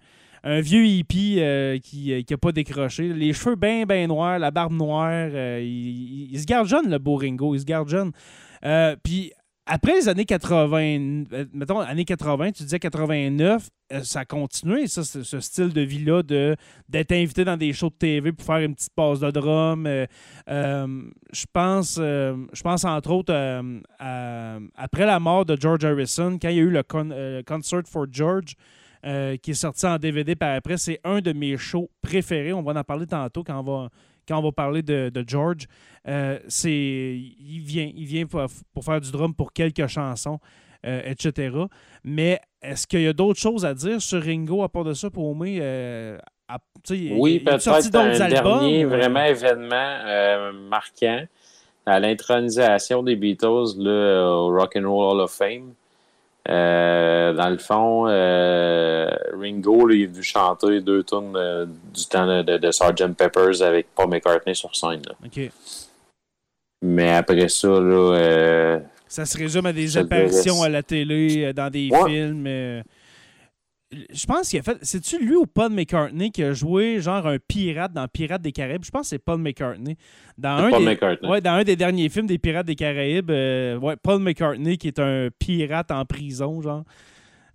un vieux hippie euh, qui n'a pas décroché. Les cheveux bien, bien noirs, la barbe noire. euh, il, se garde jeune, le beau Ringo. Il se garde jeune. Euh, Puis après les années 80, euh, mettons, années 80, tu disais 89, euh, ça a continué, ça, ce, style de vie-là, d'être invité dans des shows de TV pour faire une petite passe de drum. euh, euh, je pense, euh, je pense entre autres euh, à- après la mort de George Harrison, quand il y a eu le con- euh, Concert for George, euh, qui est sorti en DVD par après, c'est un de mes shows préférés. On va en parler tantôt quand on va, quand on va parler de, de George. Euh, c'est, il vient, il vient pour, pour faire du drum pour quelques chansons. euh, etc. Mais est-ce qu'il y a d'autres choses à dire sur Ringo à part de ça pour à- il- Oui, peut-être un albums? dernier vraiment événement marquant à l'intronisation des Beatles là, au Rock and Roll Hall of Fame. Euh, dans le fond, euh, Ringo là, il est venu chanter deux tunes euh, du temps de, de, de Sgt. Peppers avec Paul McCartney sur scène. là. OK. Mais après ça, là, Ça se résume à des apparitions à la télé, dans des Ouais. films. Je pense qu'il a fait. C'est-tu lui ou Paul McCartney qui a joué genre un pirate dans Pirates des Caraïbes? Je pense que c'est Paul McCartney. Dans un, Paul des, McCartney. ouais, dans un des derniers films des Pirates des Caraïbes, euh, ouais, Paul McCartney qui est un pirate en prison, genre.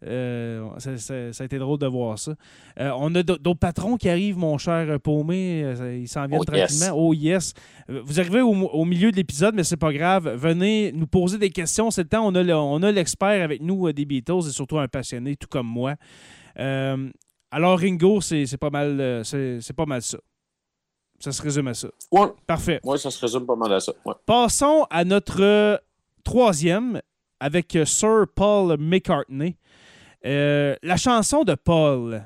Euh, ça, ça- ça a été drôle de voir ça. Euh, on a d'autres patrons qui arrivent, mon cher Paumé. Euh, ça- Ils s'en viennent Oh, yes. tranquillement. Oh yes. Vous arrivez au, au milieu de l'épisode, mais c'est pas grave. Venez nous poser des questions. C'est le temps. On a le- l'expert avec nous des Beatles et surtout un passionné, tout comme moi. Euh, alors, Ringo, c'est pas mal c'est pas mal ça. Ça se résume à ça. Ouais, Parfait. ouais, ça se résume pas mal à ça. Ouais. Passons à notre troisième avec Sir Paul McCartney. Euh, la chanson de Paul,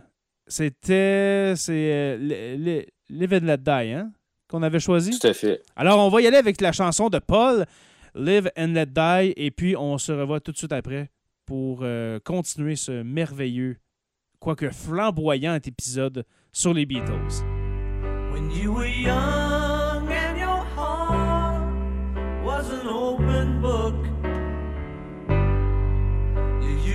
c'était c'est euh, Li- Li- Live and Let Die, hein, qu'on avait choisi? Tout à fait. Alors, on va y aller avec la chanson de Paul, Live and Let Die, et puis on se revoit tout de suite après pour euh, continuer ce merveilleux, quoique flamboyant épisode sur les Beatles. When you were young and your heart was an open book,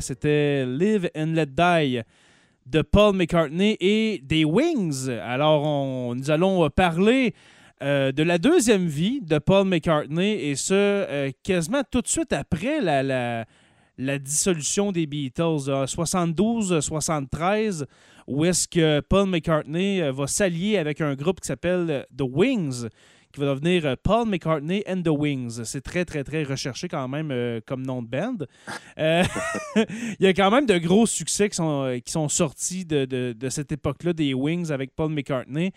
C'était Live and Let Die de Paul McCartney et des Wings. Alors nous allons euh, parler euh, de la deuxième vie de Paul McCartney et ce, euh, quasiment tout de suite après la, dissolution des Beatles, 72-73, où est-ce que Paul McCartney euh, va s'allier avec un groupe qui s'appelle euh, The Wings, qui va devenir euh, Paul McCartney and the Wings. C'est très, très, très recherché quand même euh, comme nom de band. Euh, <laughs> Il y a quand même de gros succès qui sont, sortis de, de- cette époque-là des Wings avec Paul McCartney.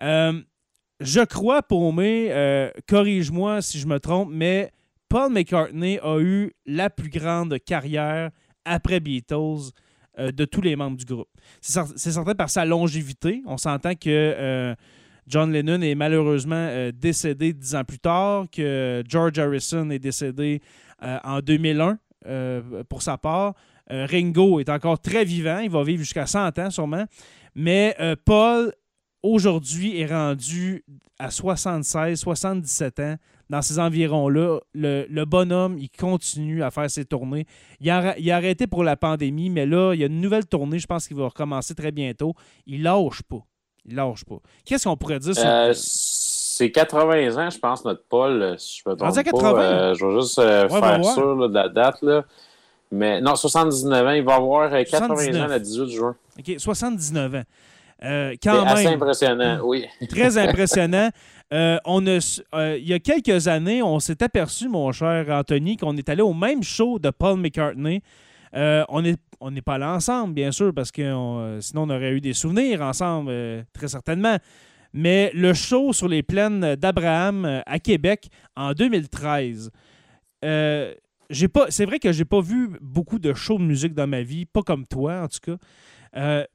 Je crois, Paumé, euh, corrige-moi si je me trompe, mais Paul McCartney a eu la plus grande carrière après Beatles de tous les membres du groupe. C'est cer- c'est certain par sa longévité. On s'entend que John Lennon est malheureusement euh, décédé dix ans plus tard, que George Harrison est décédé euh, en 2001 euh, pour sa part. Ringo est encore très vivant, il va vivre jusqu'à 100 ans sûrement. Mais Paul, aujourd'hui, est rendu à 76, 77 ans. Dans ces environs-là, le, bonhomme, il continue à faire ses tournées. Il a, a arrêté pour la pandémie, mais là, il y a une nouvelle tournée, je pense qu'il va recommencer très bientôt. Il lâche pas. Il lâche pas. Qu'est-ce qu'on pourrait dire sur... Euh, c'est 80 ans, je pense, notre Paul, euh, si je me trompe Rendu à pas. 80? Euh, je vais juste euh, Ouais, faire sûr là, de la date. Là. Mais non, 79 ans, il va avoir euh, 80 79. ans le 18 juin. OK, 79 ans. Euh, C'est quand assez même, impressionnant, oui. <laughs> très impressionnant. Euh, on a, euh, il y a quelques années, on s'est aperçu, mon cher Anthony, qu'on est allé au même show de Paul McCartney. On n'est on n'est pas allé ensemble, bien sûr, parce que euh, sinon on aurait eu des souvenirs ensemble, euh, très certainement. Mais le show sur les plaines d'Abraham euh, à Québec en 2013, euh, j'ai pas, c'est vrai que j'ai pas vu beaucoup de shows de musique dans ma vie, pas comme toi en tout cas.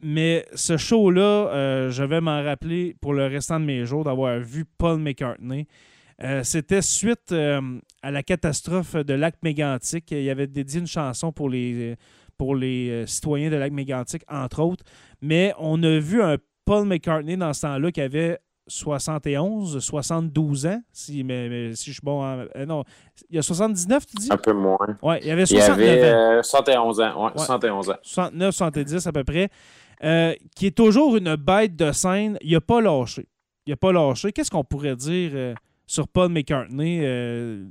Mais ce show-là, je vais m'en rappeler pour le restant de mes jours d'avoir vu Paul McCartney. C'était suite à la catastrophe de Lac Mégantic. Il y avait dédié une chanson pour les, pour les euh, citoyens de Lac Mégantic, entre autres. Mais on a vu un Paul McCartney dans ce temps-là qui avait 71, 72 ans, si, mais, mais si je suis bon. euh, non, il y a 79, tu dis? Un peu moins. Ouais, il y avait Il 69 avait ans. euh, 71 ans. Ouais, Ouais. 71 ans. 69, 70 à peu près, euh, qui est toujours une bête de scène. Il n'a pas lâché. Il n'a pas lâché. Qu'est-ce qu'on pourrait dire euh, sur Paul McCartney? Euh,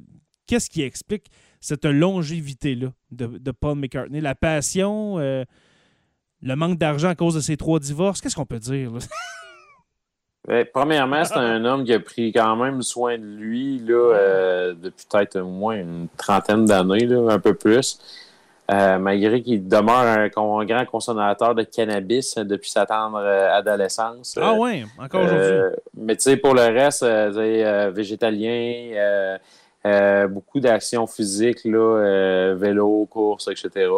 Qu'est-ce qui explique cette longévité-là de, de Paul McCartney? La passion, euh, le manque d'argent à cause de ses trois divorces? Qu'est-ce qu'on peut dire? là? Ouais, <laughs> premièrement, c'est un homme qui a pris quand même soin de lui là, euh, depuis peut-être au moins une trentaine d'années, un peu plus. Euh, malgré qu'il demeure un, grand consommateur de cannabis depuis sa tendre euh, adolescence. Ah ouais, encore aujourd'hui. mais tu sais, pour le reste, végétalien, beaucoup d'actions physiques, là, euh, vélo, course, etc.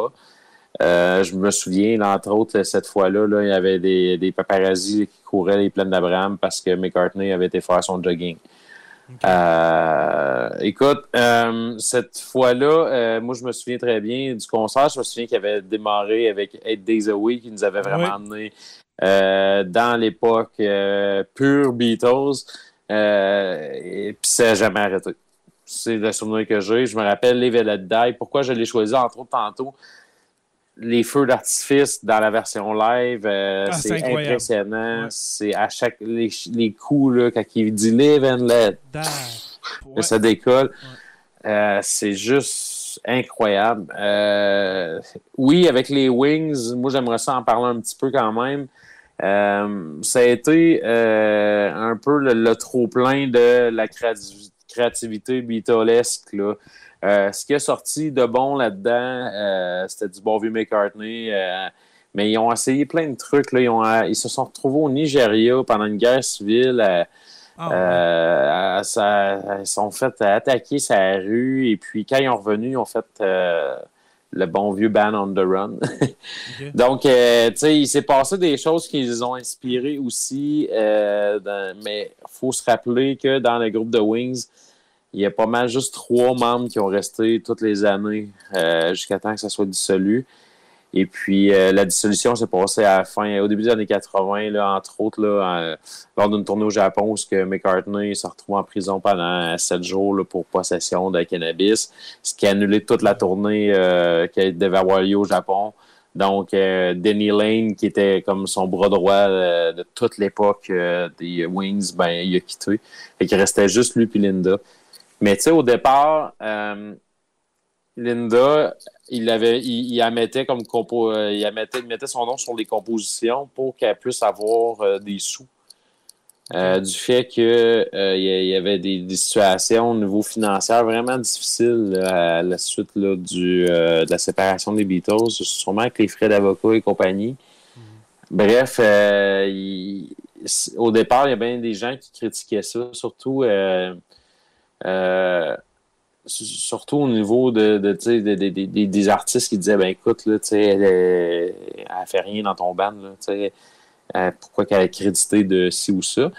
Euh, je me souviens, entre autres, cette fois-là, là, il y avait des, des paparazzis qui couraient les plaines d'Abraham parce que McCartney avait été faire son jogging. Euh, écoute, euh, cette fois-là, euh, moi, je me souviens très bien du concert. Je me souviens qu'il avait démarré avec Eight Days a Week, qui nous avait vraiment Oui. amené euh, dans l'époque euh, pure Beatles. Euh, et puis ça n'a jamais arrêté. C'est le souvenir que j'ai. Je me rappelle les It Die. Pourquoi je l'ai choisi, entre autres, tantôt? Les feux d'artifice dans la version live, euh, Ah, c'est impressionnant. Ouais. C'est à chaque les, les coups là, quand il dit live and let, Ouais. ça décolle. Euh, c'est juste incroyable. Euh, oui, avec les Wings, moi j'aimerais ça en parler un petit peu quand même. Ça a été un peu le, le trop-plein de la créati- créativité beatlesque. Là. Euh, ce qui est sorti de bon là-dedans, euh, c'était du bon vieux McCartney. euh, mais ils ont essayé plein de trucs. Là. Ils, ont, ils se sont retrouvés au Nigeria pendant une guerre civile. Ah ouais. ça- ils sont fait attaquer sa rue et puis quand ils ont revenu, ils ont fait le bon vieux Ban on the Run. <laughs> Donc, tu sais, il s'est passé des choses qui les ont inspirés aussi, dans- mais faut se rappeler que dans le groupe de Wings, il y a pas mal juste trois membres qui ont resté toutes les années euh, jusqu'à temps que ça soit dissolu. Et puis, euh, la dissolution s'est passée à la fin, au début des années 80, là, entre autres, euh, lors d'une tournée au Japon, où ce que McCartney se retrouve en prison pendant sept jours pour possession de cannabis, ce qui a annulé toute la tournée euh, qui devait avoir lieu au Japon. Donc, euh, Denny Lane, qui était comme son bras droit euh, de toute l'époque euh, des Wings, ben, il a quitté. Qu'il restait juste lui et Linda. Mais tu sais, au départ, euh, Linda, comme compo, il, il mettait son nom sur les compositions pour qu'elle puisse avoir des sous. Euh, du fait que euh, il y avait des, des situations au niveau financier vraiment difficiles là, à la suite là, du, euh, de la séparation des Beatles, sûrement avec les frais d'avocat et compagnie. Bref, euh, il- c- au départ, il y a bien des gens qui critiquaient ça, surtout euh, euh, surtout au niveau de, des- artistes qui disaient ben écoute, là, elle, est- elle fait rien dans ton band, là, euh, pourquoi qu'elle a crédité de ci ou ça.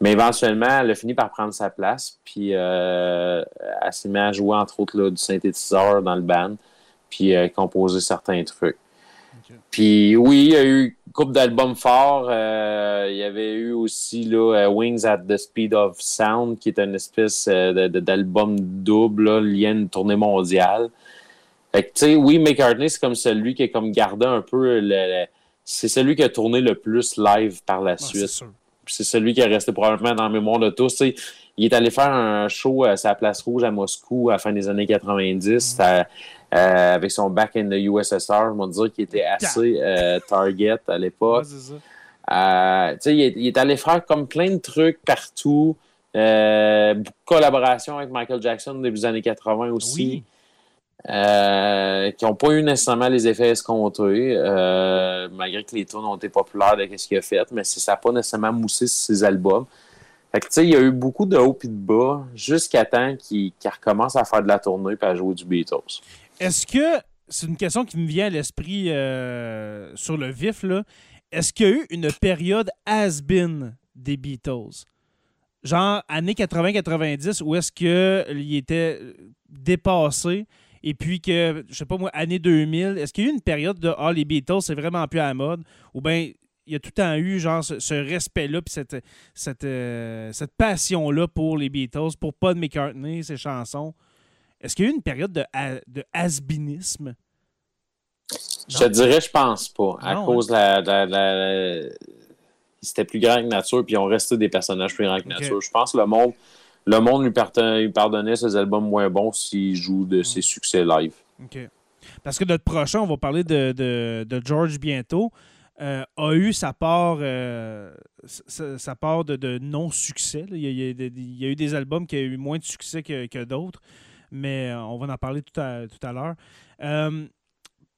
Mais éventuellement, elle a fini par prendre sa place, puis euh, elle s'est mise à jouer, entre autres, là, du synthétiseur dans le band, puis euh, composer certains trucs. Puis oui, il y a eu une couple d'albums forts. euh, il y avait eu aussi là, Wings at the Speed of Sound, qui est une espèce d'album double là, lié à une tournée mondiale. Fait que, tu sais, oui, McCartney, c'est comme celui qui a comme gardé un peu le- le- c'est celui qui a tourné le plus live par la Ah, c'est suite. c'est celui qui est resté probablement dans la mémoire de tous. Il est allé faire un show à sa place rouge à Moscou à la fin des années 90 ça- euh, avec son Back in the USSR. Je vais dire qu'il était assez euh, target à l'époque. Ouais. Euh, il, est, il est allé faire comme plein de trucs partout. Euh, collaborations avec Michael Jackson au début des années 80 aussi. Oui. Euh, qui n'ont pas eu nécessairement les effets escomptés, euh, malgré que les tunes ont été populaires de ce qu'il a fait, mais ça n'a pas nécessairement moussé ses albums. Fait que, tu sais, il y a eu beaucoup de hauts et de bas jusqu'à temps qu'il recommence à faire de la tournée et à jouer du Beatles. Est-ce que, c'est une question qui me vient à l'esprit euh, sur le vif. Est-ce qu'il y a eu une période has-been des Beatles? Genre années 80-90, où est-ce qu'il était dépassé et puis que, je sais pas moi, année 2000, est-ce qu'il y a eu une période de Ah, les Beatles, c'est vraiment plus à la mode? Ou bien il y a tout le temps eu genre ce, ce respect-là puis cette, cette, euh, cette passion-là pour les Beatles, pour Paul McCartney, ses chansons? Est-ce qu'il y a eu une période de, de has-beenisme? Je te dirais, je pense pas, à Non, cause de la. C'était plus grand que nature, puis ils ont resté des personnages plus grands que nature. Je pense que le monde, le monde lui, pardonnait ses albums moins bons s'il joue de ses succès live. OK. Parce que notre prochain, on va parler de, de- de George bientôt, euh, a eu sa part, euh, sa, sa part de, de non-succès. Il y, a, il y a des- il y a eu des albums qui ont eu moins de succès que, que d'autres, mais euh, on va en parler tout à, tout à l'heure. Euh,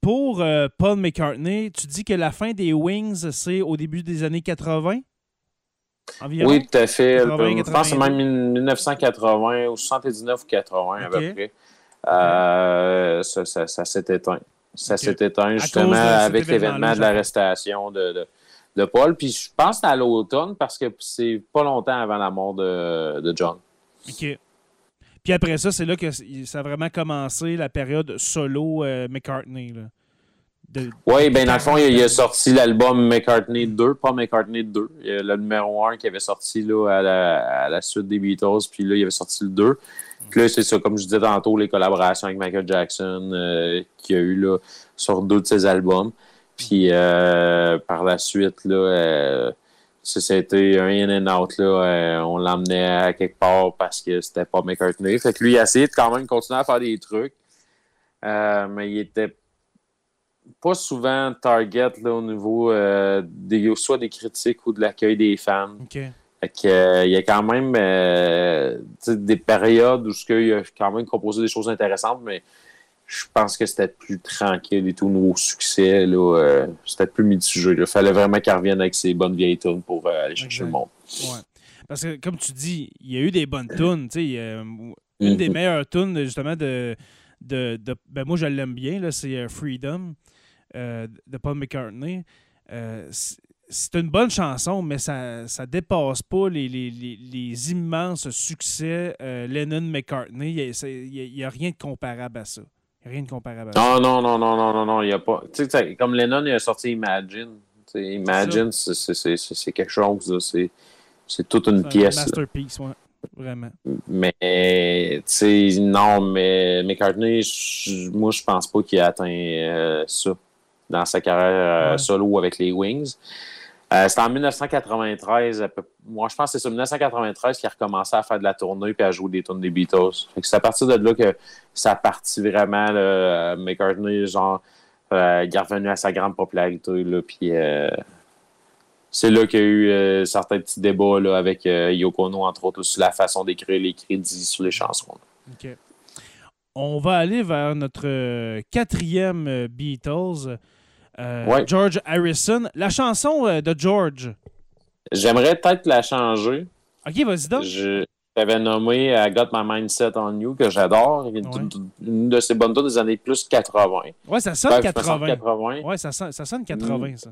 pour Paul McCartney, tu dis que la fin des Wings, c'est au début des années 80? Environ? Oui, tout à fait. 80, je pense que c'est même 1980 ou 79 ou 80 à peu près. Euh, ça ça- ça s'est éteint. Ça s'est éteint justement avec l'événement de l'arrestation de, de, de Paul. Puis je pense que c'est à l'automne parce que c'est pas longtemps avant la mort de, de John. OK. Puis après ça, c'est là que ça a vraiment commencé la période solo euh, McCartney. Là. De- Oui, ben dans le fond, il, il a sorti l'album McCartney 2, pas McCartney 2. Il y a le numéro 1 qui avait sorti là, à, la, à la suite des Beatles, puis là, il avait sorti le 2. Puis là, c'est ça, comme je disais tantôt, les collaborations avec Michael Jackson euh, qu'il y a eu là, sur deux de ses albums. Puis euh, par la suite, là, euh, c'était un in and out. Là, euh, on l'emmenait à quelque part parce que c'était pas McCartney. Fait que lui, il a essayé de quand même continuer à faire des trucs. Mais il était pas souvent target là, au niveau euh, des, soit des critiques ou de l'accueil des fans. OK. Fait que, euh, il y a quand même euh, des périodes où ce qu'il a quand même composé des choses intéressantes, mais je pense que c'était plus tranquille et tout, nouveau succès. Là, c'était plus mitigé. Il fallait vraiment qu'il revienne avec ses bonnes vieilles tunes pour aller chercher le monde. Ouais. Parce que, comme tu dis, il y a eu des bonnes tunes. une des Mhm. meilleures tunes, justement, de. de, de- ben moi, je l'aime bien, c'est Freedom euh, de Paul McCartney. Euh, c'est- une bonne chanson, mais ça ça dépasse pas les, les- les- les immenses succès euh, Lennon-McCartney. Il n'y a, rien de comparable à ça. Il y a rien de comparable à ça. Non, non, non, non, non, non, non, il y a pas. Tu sais, t'sais, comme Lennon, il a sorti Imagine. Imagine, c'est- quelque chose. C'est toute une C'est un pièce. masterpiece, ouais. Vraiment. Mais, tu sais, non, mais McCartney, moi, je pense pas qu'il a atteint euh, ça dans sa carrière euh, Ouais. solo avec les Wings. Euh, C'était en 1993. à peu- Moi, je pense que c'est ça, 1993 qu'il a recommencé à faire de la tournée puis à jouer des tunes des Beatles. C'est à partir de là que ça a parti vraiment. là, McCartney, genre, euh, il est revenu à sa grande popularité. Là, puis euh, c'est là qu'il y a eu euh, certains petits débats là, avec euh, Yoko Ono, entre autres, sur la façon d'écrire les crédits sur les chansons. OK. On va aller vers notre euh, quatrième euh, Beatles, euh, Ouais. George Harrison. La chanson de George. J'aimerais peut-être la changer. OK, vas-y donc. Je t'avais nommé I Got My Mindset on You, que j'adore. Une, Ouais. une de ces bonnes tunes des années plus 80. Ouais, ça sonne Ouais, je me sens 80. 80. Ouais, ça, sonne- ça sonne 80, ça.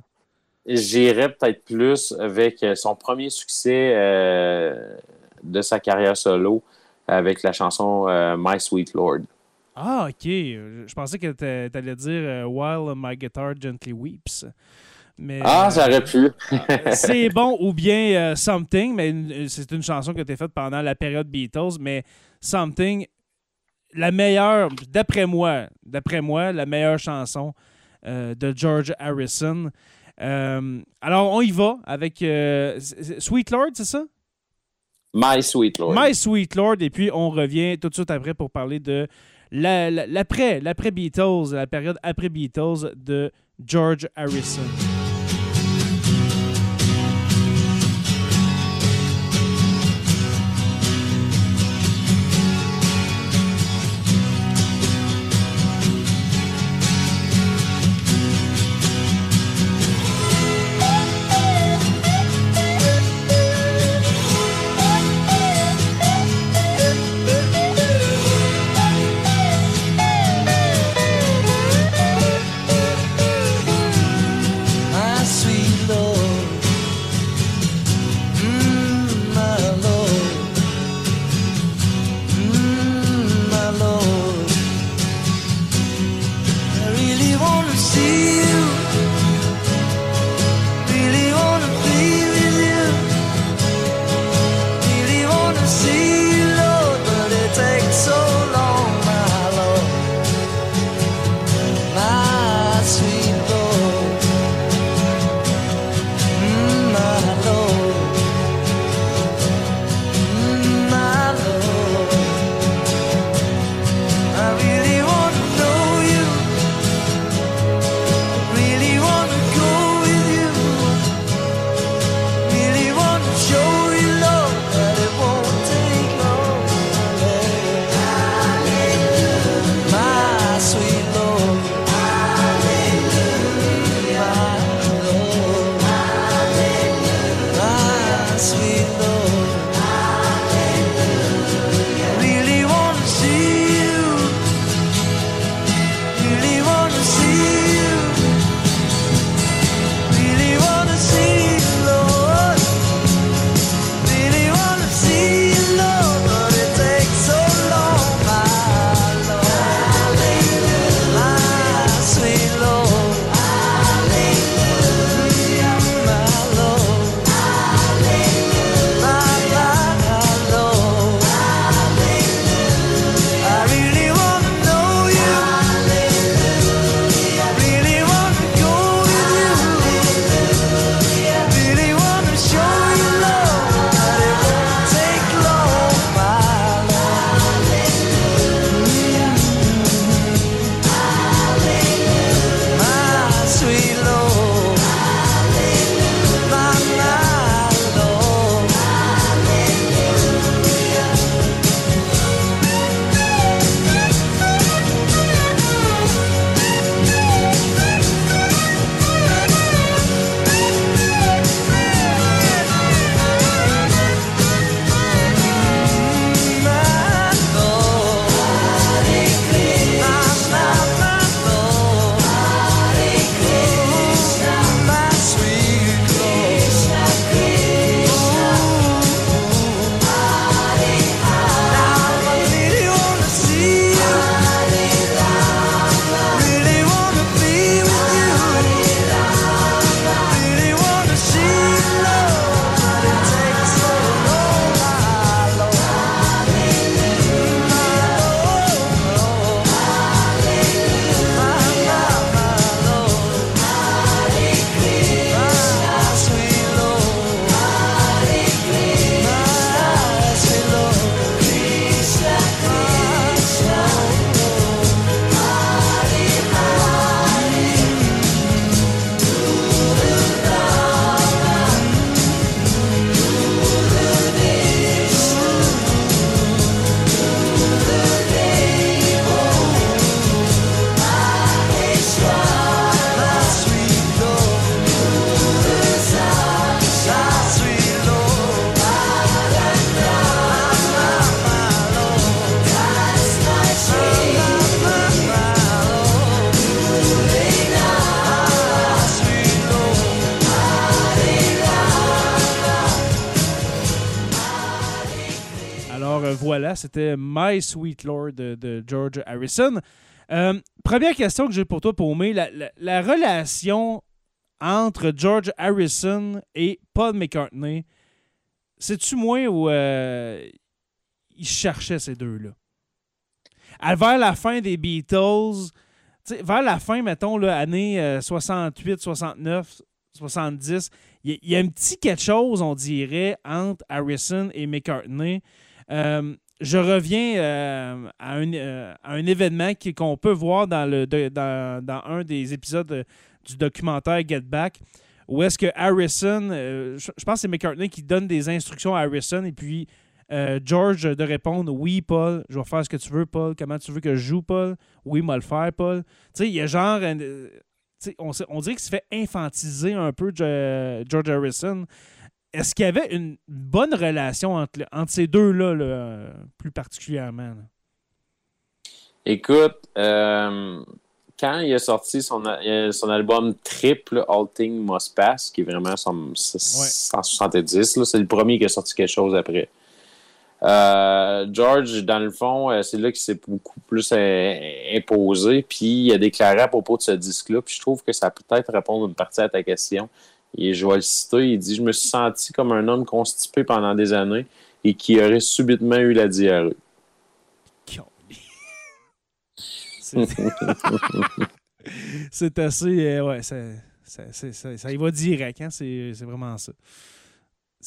J'irais peut-être plus avec son premier succès euh, de sa carrière solo, avec la chanson euh, My Sweet Lord. Ah, OK. Je pensais que t'a- t'allais dire euh, While My Guitar Gently Weeps. Mais, Ah, euh, ça aurait pu. <laughs> c'est bon ou bien euh, Something, mais c'est une chanson que tu as faite pendant la période Beatles, mais Something, la meilleure, d'après moi, d'après moi, la meilleure chanson euh, de George Harrison. Euh, alors, on y va avec euh, Sweet Lord, c'est ça? My Sweet Lord. My Sweet Lord, et puis on revient tout de suite après pour parler de la- la- Beatles, la période après Beatles de George Harrison. Voilà, c'était My Sweet Lord de, George Harrison. Euh, première question que j'ai pour toi, Paumé. La, la- la relation entre George Harrison et Paul McCartney, sais-tu moins où euh, ils cherchaient ces deux-là? Vers la fin des Beatles, vers la fin, mettons, là, année euh, 68, 69, 70, il y, y a un petit quelque chose, on dirait, entre Harrison et McCartney. Euh, je reviens euh, à, un, euh, à un événement qu'on peut voir dans, le, dans, dans un des épisodes du documentaire Get Back, où est-ce que Harrison, je, pense que c'est McCartney qui donne des instructions à Harrison et puis George de répondre Oui, Paul, je vais faire ce que tu veux, Paul. Comment tu veux que je joue, Paul? Oui, moi le faire, Paul. Tu sais, il y a genre. on, on dirait qu'il se fait infantiliser un peu George Harrison. Est-ce qu'il y avait une bonne relation entre, entre ces deux-là, là, euh, plus particulièrement? là? Écoute, euh, quand il a sorti son, a- son album Triple All Things Must Pass, qui est vraiment son, 170, là, c'est le premier qui a sorti quelque chose après. Euh, George, dans le fond, euh, c'est là qu'il s'est beaucoup plus euh, imposé, puis il a déclaré à propos de ce disque-là, puis je trouve que ça peut peut-être répondre une partie à ta question. Et je vais le citer, il dit « Je me suis senti comme un homme constipé pendant des années et qui aurait subitement eu la diarrhée. <laughs> » <laughs> C'est assez. euh, ouais, ça, ça, ça- ça y va direct, hein? C'est vraiment ça.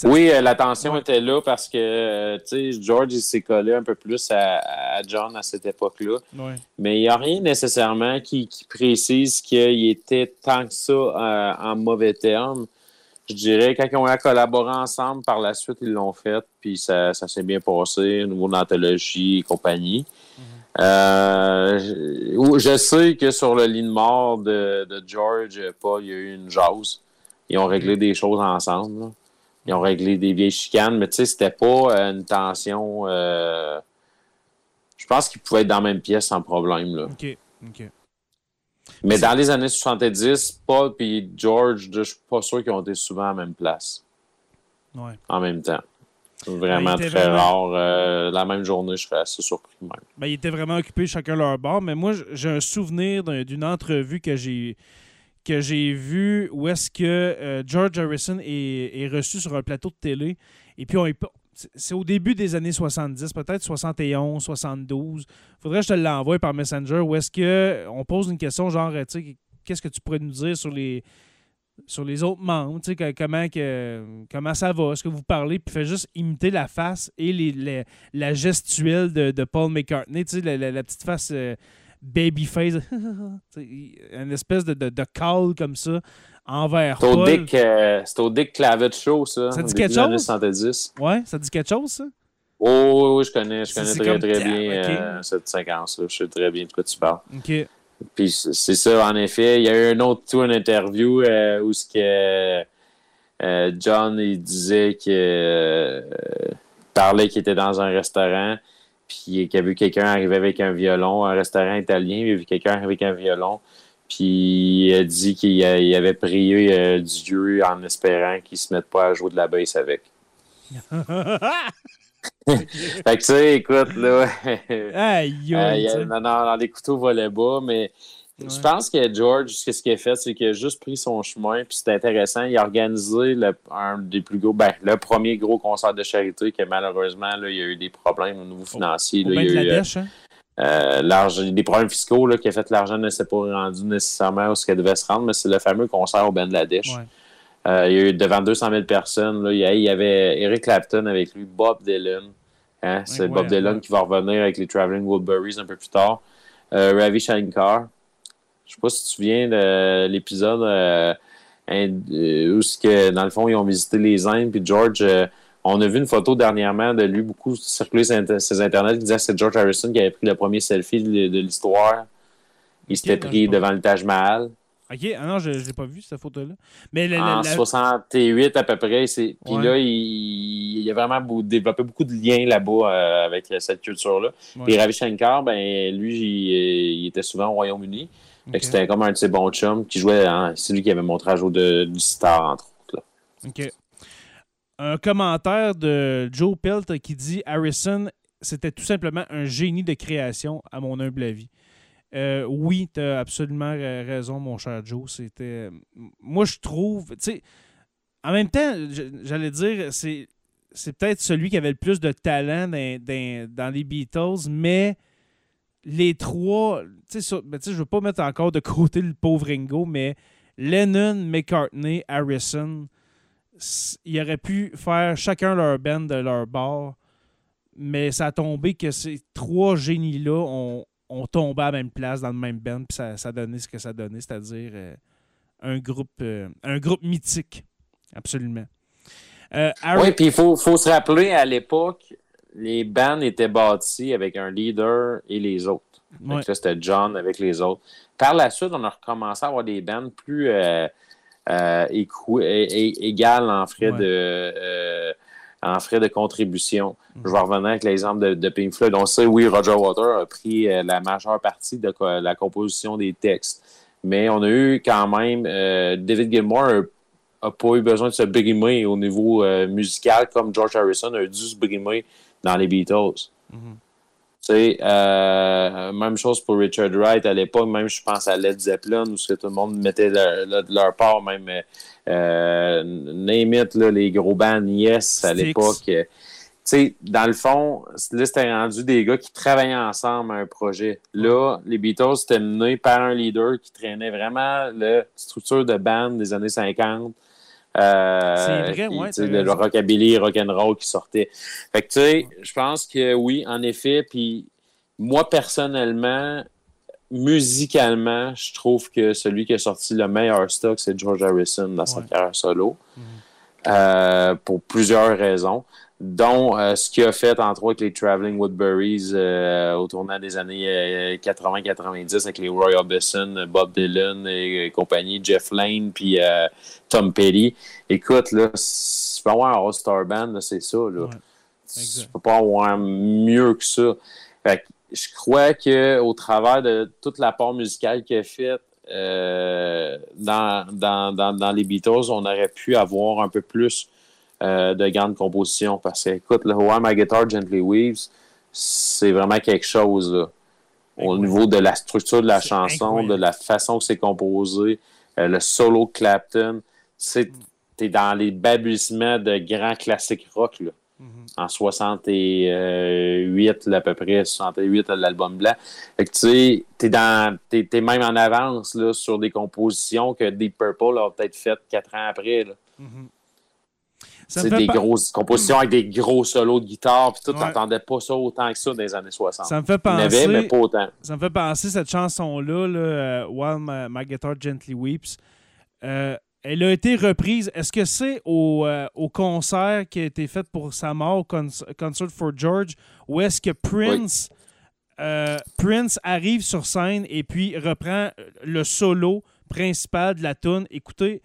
Oui, euh, la tension Ouais. était là parce que euh, tu sais, George s'est collé un peu plus à, à John à cette époque-là. Ouais. Mais il n'y a rien nécessairement qui, qui précise qu'il était tant que ça euh, en mauvais termes. Je dirais, quand ils ont collaboré ensemble, par la suite, ils l'ont fait, puis ça, ça s'est bien passé au niveau de l'anthologie et compagnie. Euh, je, je sais que sur le lit de mort de, de George, Paul, il y a eu une jase. Ils ont réglé des choses ensemble. là. Ils ont réglé des vieilles chicanes, mais tu sais, c'était pas euh, une tension. euh, Je pense qu'ils pouvaient être dans la même pièce sans problème. Là. OK. OK. Mais dans les années 70, Paul et George, je suis pas sûr qu'ils ont été souvent à la même place Ouais. en même temps. Vraiment Ben, était très vraiment- rare. Euh, la même journée, je serais assez surpris même. Ben, ils étaient vraiment occupés chacun leur bord, mais moi, j'ai un souvenir d'un- d'une entrevue que j'ai que j'ai vue où est-ce que euh, George Harrison est, est reçu sur un plateau de télé. Et puis, c'est- au début des années 70, peut-être 71, 72. Faudrait que je te l'envoie par Messenger. Où est-ce que on pose une question genre, tu sais, qu'est-ce que tu pourrais nous dire sur les sur les autres membres, tu sais, comment, que, comment ça va, est-ce que vous parlez, puis fait juste imiter la face et les, les- la gestuelle de, Paul McCartney, tu sais, la, la- la petite face euh, baby face, <laughs> Tu sais, une espèce de, de, de call comme ça envers C'est au. Dick, euh, c'est au Dick Show, ça. Ça dit quelque chose? 70. Ouais, ça dit quelque chose, ça? Oh, oui, oui, je connais, je connais très, comme- très bien euh, cette séquence-là. Je sais très bien de quoi tu parles. OK. Puis c'est ça, en effet. Il y a eu un autre tour, une interview euh, où ce que euh, John il disait que parlait qu'il était dans un restaurant, puis qu'il a vu quelqu'un arriver avec un violon, un restaurant italien, il a vu quelqu'un arriver avec un violon, puis il a dit qu'il avait prié euh, Dieu en espérant qu'il se mette pas à jouer de la basse avec. <laughs> Fait que tu sais, écoute, là. <laughs> Aïe, Euh, aïe, il y a- non, non, les couteaux volaient bas, mais Ouais. je pense que George, ce qu'il a fait, c'est qu'il a juste pris son chemin, puis c'est intéressant. Il a organisé le, un des plus gros, ben, le premier gros concert de charité que malheureusement, là, il y a eu des problèmes au niveau financier. Au là. il y a eu euh, Bangladesh, hein? euh, des problèmes fiscaux là, qui a fait que l'argent ne s'est pas rendu nécessairement où ce qu'elle devait se rendre, mais c'est le fameux concert au Bangladesh. Ouais. Euh, il y a eu devant 200 000 personnes. Là, il, y avait Eric Clapton avec lui, Bob Dylan. Hein, c'est Bob Dylan qui va revenir avec les Traveling Wilburys un peu plus tard. Euh, Ravi Shankar. Je sais pas si tu te souviens de l'épisode euh, euh, où que, dans le fond, ils ont visité les Indes. Puis George, euh, on a vu une photo dernièrement de lui, beaucoup circuler sur inter- ses internets, qui disait que c'est George Harrison qui avait pris le premier selfie de, de l'histoire. Il s'était pris devant le Taj Mahal. OK, ah non, je ne l'ai pas vu, cette photo-là. Mais la- la- en la- 68 à peu près. c'est- Puis Ouais. là, il, il a vraiment développé beaucoup de liens là-bas euh, avec cette culture-là. Puis Ravi Shankar, ben, lui, il, il était souvent au Royaume-Uni. C'était comme un de ses bons chums qui jouait. hein, c'est lui qui avait montré à jouer de, du star, entre autres. là. OK. Un commentaire de Joe Pelt qui dit Harrison, c'était tout simplement un génie de création, à mon humble avis. Euh, oui, tu as absolument ra- raison, mon cher Joe. C'était. Moi, je trouve. Tu sais, en même temps, j'allais dire, c'est. C'est peut-être celui qui avait le plus de talent dans, dans- dans les Beatles, mais les trois. Tu sais, sur- ben, tu sais, je veux pas mettre encore de côté le pauvre Ringo, mais Lennon, McCartney, Harrison, ils auraient pu faire chacun leur band de leur bord, mais ça a tombé que ces trois génies-là ont, ont tombé à la même place dans le même band, puis ça, ça a donné ce que ça donnait, c'est-à-dire euh, un, groupe, euh, un groupe mythique. Absolument. Euh, Oui, puis il faut se rappeler, à l'époque, les bands étaient bâtis avec un leader et les autres. Ouais. que là, c'était John avec les autres. Par la suite, on a recommencé à avoir des bands plus euh, euh, égales en frais, Ouais. de, euh, en frais de contribution. Mhm. Je vais revenir avec l'exemple de, de Pink Floyd. On sait, oui, Roger Waters a pris la majeure partie de la composition des textes. Mais on a eu quand même David Gilmour n'a pas eu besoin de se brimer au niveau musical comme George Harrison a dû se brimer dans les Beatles. Mhm. Euh, même chose pour Richard Wright à l'époque, même je pense à Led Zeppelin, où tout le monde mettait leur, leur- de leur part, même euh, name it, là, les gros bands Yes à l'époque. euh, dans le fond, là, c'était rendu des gars qui travaillaient ensemble à un projet. Là, les Beatles, c'était mené par un leader qui traînait vraiment la structure de band des années 50. Euh, C'est vrai, tu sais, t'as le, rockabilly, rock'n'roll qui sortait. Fait que, tu sais, je pense que oui, en effet. Puis, moi, personnellement, musicalement, je trouve que celui qui a sorti le meilleur stock, c'est George Harrison dans sa Ouais. carrière solo. Mhm. Euh, pour plusieurs raisons, dont euh, ce qu'il a fait, entre autres, avec les Traveling Woodburys euh, au tournant des années euh, 80-90 avec les Roy Orbison, Bob Dylan et, compagnie, Jeff Lane, puis euh, Tom Petty. Écoute, là, si tu peux avoir un All-Star Band, c'est ça. Là. Ouais, tu peux pas avoir mieux que ça. Fait que je crois qu'au travers de toute la part musicale qu'il a faite euh, dans, dans, dans, dans les Beatles, on aurait pu avoir un peu plus euh, de grandes compositions. Parce que, écoute, le Why My Guitar Gently Weaves, c'est vraiment quelque chose. là. Au niveau de la structure de la chanson, incroyable. de la façon que c'est composé, euh, le solo Clapton, c'est t'es dans les balbutiements de grands classiques rock. Là Mhm. en 68, là, à peu près, 68, l'album blanc. Fait que tu sais, t'es dans, t'es, t'es même en avance, là, sur des compositions que Deep Purple a peut-être faites quatre ans après, là. Mhm. C'est des pa- grosses compositions avec des gros solos de guitare, puis tout, Ouais. t'entendais pas ça autant que ça dans les années 60. Ça me fait avait, mais penser, pas autant. ça me fait penser cette chanson-là, là, euh, While My, My Guitar Gently Weeps. Euh, elle a été reprise. Est-ce que c'est au, euh, au concert qui a été fait pour sa mort, Con- Concert for George, ou est-ce que Prince, euh, Prince arrive sur scène et puis reprend le solo principal de la tune? Écoutez,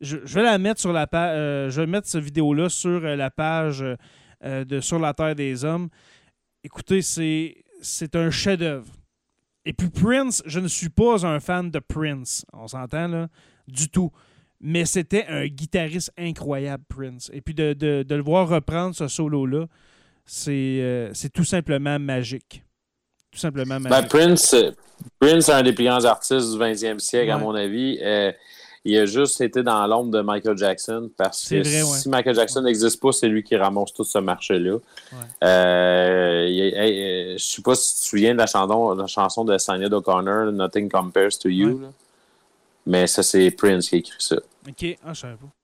je, je vais la mettre sur la page. je vais mettre cette vidéo-là sur euh, la page euh, de Sur la Terre des Hommes. Écoutez, c'est, c'est un chef-d'œuvre. Et puis Prince, je ne suis pas un fan de Prince, on s'entend là, du tout. Mais c'était un guitariste incroyable, Prince. Et puis de, de- de le voir reprendre ce solo-là, c'est, euh, c'est tout simplement magique. Tout simplement Ben, magique. Prince, euh, Prince est un des plus grands artistes du 20e siècle, à mon avis. Euh, il a juste été dans l'ombre de Michael Jackson parce que vrai, ouais. si Michael Jackson n'existe pas, c'est lui qui ramasse tout ce marché-là. Ouais. Euh, hey, euh, je ne sais pas si tu te souviens de la chanson, la chanson de Sinead O'Connor, Nothing Compares to You. Ouais. Mais ça, c'est Prince qui a écrit ça. OK. Ah, je savais pas.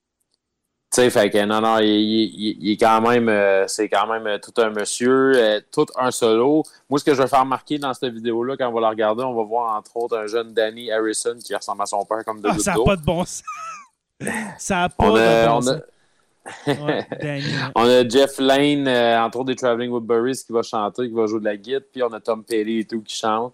Tu sais, fait que non, non, il, il- il est quand même, euh, c'est quand même euh, tout un monsieur, euh, tout un solo. Moi, ce que je vais faire remarquer dans cette vidéo-là, quand on va la regarder, on va voir entre autres un jeune Danny Harrison qui ressemble à son père comme de Ah, ça n'a pas de bon sens. <laughs> ça n'a pas On de a, bon on, sens. a, ouais. <laughs> on a Jeff Lane, euh, entre autres des Traveling Woodburys, qui va chanter, qui va jouer de la guitare, puis on a Tom Petty et tout qui chante.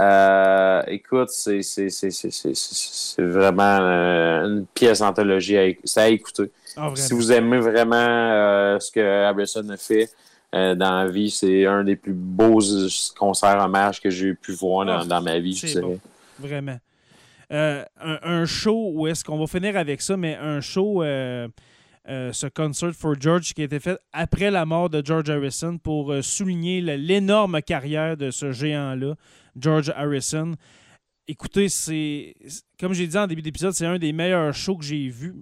Euh, écoute, c'est c'est- c'est- c'est- c'est- c'est- c'est vraiment euh, une pièce d'anthologie à, éc- c'est à écouter. Ah, Si vous aimez vraiment euh, ce que Harrison a fait euh, dans la vie, c'est un des plus beaux concerts hommages que j'ai pu voir dans, Ah, dans ma vie. je. Vraiment. Un, un show où est-ce qu'on va finir avec ça, mais un show euh, ce Concert for George qui a été fait après la mort de George Harrison pour euh, souligner l'énorme carrière de ce géant-là, George Harrison. Écoutez, c'est comme j'ai dit en début d'épisode, c'est un des meilleurs shows que j'ai vu.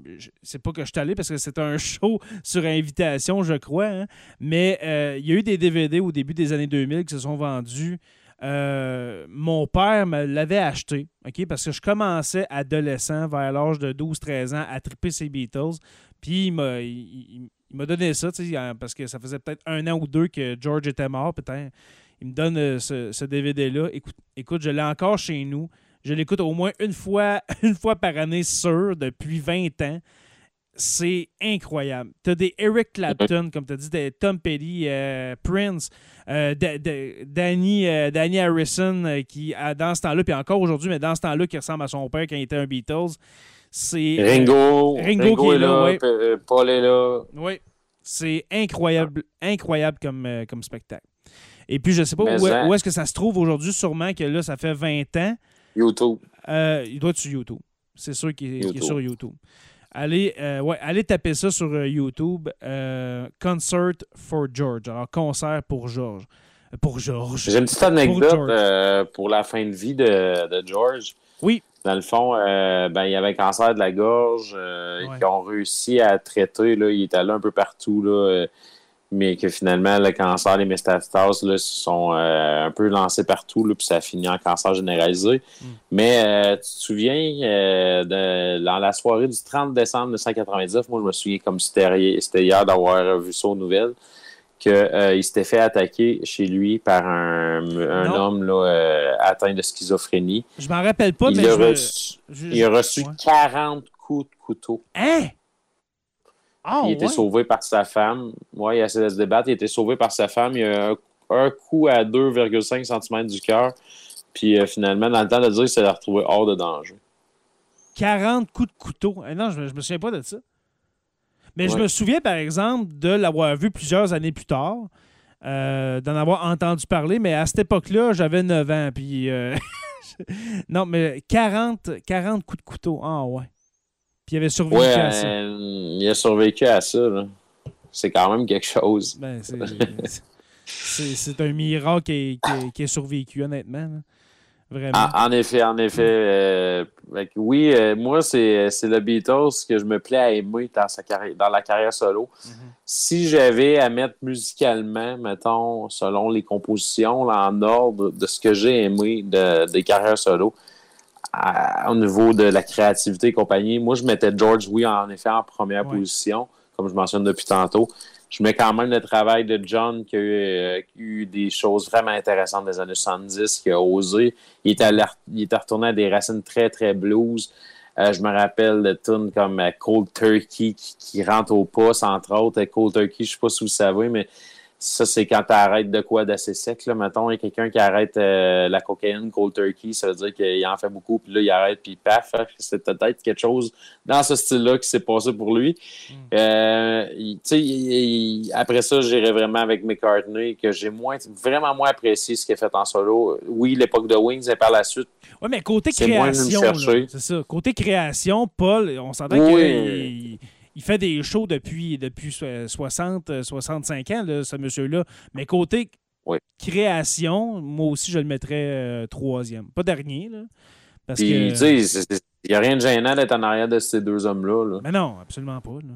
C'est pas que je suis allé parce que c'est un <laughs> show sur invitation, je crois. hein. Mais euh, il y a eu des DVD au début des années 2000 qui se sont vendus. Euh, mon père me l'avait acheté, OK, parce que je commençais adolescent vers l'âge de 12-13 ans à triper ses Beatles. Puis il m'a donné ça, parce que ça faisait peut-être un an ou deux que George était mort. Il me donne euh, ce, ce DVD-là. Écoute, écoute, je l'ai encore chez nous. Je l'écoute au moins une fois, <laughs> une fois par année sûr depuis 20 ans. C'est incroyable. Tu as des Eric Clapton, comme tu as dit, des Tom Petty, euh, Prince, euh, Danny, euh, Danny Harrison, qui, a- dans ce temps-là, puis encore aujourd'hui, mais dans ce temps-là, qui ressemble à son père quand il était un Beatles. C'est. Ringo, Ringo qui est est là, là, ouais. P- Paul est là. Oui. C'est incroyable, incroyable comme, comme spectacle. Et puis, je sais pas Mais où, est-ce que ça se trouve aujourd'hui. Sûrement que là, ça fait 20 ans. YouTube. Il doit être sur YouTube. C'est sûr qu'il est, sur YouTube. Allez, euh, ouais, allez taper ça sur euh, YouTube. euh, Concert for George. Alors, concert pour George. Euh, Pour George. J'ai une petite anecdote euh, pour la fin de vie de, de George. Oui. Dans le fond, ben, il avait un cancer de la gorge Ouais. qu'ils ont réussi à traiter. Là, il était allé un peu partout, là, mais que finalement, le cancer, les métastases là, se sont euh, un peu lancés partout, là, puis ça a fini en cancer généralisé. Mm. Mais euh, tu te souviens, euh, de, dans la soirée du 30 décembre 1999, moi, je me souviens comme c'était c'était hier d'avoir vu ça aux nouvelles, qu'il s'était fait attaquer chez lui par un, homme là, atteint de schizophrénie. Je m'en rappelle pas, il, mais a je me- reçu, je- il a reçu ouais. 40 coups de couteau. Hein? Ah, il a été ouais? sauvé par sa femme. Ouais, il a essayé de se débattre. Il a été sauvé par sa femme. Il a un, un coup à 2,5 cm du cœur. Puis euh, finalement, dans le temps de dire, il s'est retrouvé hors de danger. 40 coups de couteau. Eh non, je, je me souviens pas de ça. Mais je me souviens, par exemple, de l'avoir vu plusieurs années plus tard, euh, d'en avoir entendu parler, mais à cette époque-là, j'avais 9 ans. Puis, euh, <laughs> non, mais 40, 40 coups de couteau. Ah, ouais. Puis il avait survécu Ouais, à ça. euh, il a survécu à ça. C'est quand même quelque chose. Ben, c'est, <laughs> un miracle qui, qui est- qui est survécu, honnêtement. là. Vraiment. En, en effet, en effet. euh, oui, euh, moi, c'est c'est le Beatles que je me plais à aimer dans, sa carrière, dans la carrière solo. Mhm. Si j'avais à mettre musicalement, mettons, selon les compositions, là, en ordre de ce que j'ai aimé de, des carrières solo, à- au niveau de la créativité et compagnie, moi, je mettais George, oui, en effet, en première position, comme je mentionne depuis tantôt. Je mets quand même le travail de John qui a eu, euh, qui a eu des choses vraiment intéressantes des années 70, qui a osé. Il allé- il est retourné à des racines très, très blues. Euh, je me rappelle de tunes comme euh, Cold Turkey qui, qui rentre au poste, entre autres. Euh, Cold Turkey, je sais pas si vous le savez, mais ça, c'est quand tu arrêtes de quoi d'assez sec. Là. Mettons, il y a quelqu'un qui arrête euh, la cocaïne, Cold Turkey, ça veut dire qu'il en fait beaucoup, puis là, il arrête, puis paf, hein, c'est peut-être quelque chose dans ce style-là qui s'est passé pour lui. Euh, il- il- il- après ça, j'irai vraiment avec McCartney, que j'ai moins, vraiment moins apprécié ce qu'il a fait en solo. Oui, l'époque de Wings, et par la suite, Ouais, mais côté création, c'est ça. Côté création, Paul, on s'entend Oui. qu'il il fait des shows depuis, depuis so- 60, euh, 65 ans, là, ce monsieur-là. Mais côté Oui. création, moi aussi, je le mettrais euh, troisième. Pas dernier, là. Parce puis, que... il n'y a rien de gênant d'être en arrière de ces deux hommes-là. là. Mais non, absolument pas. là.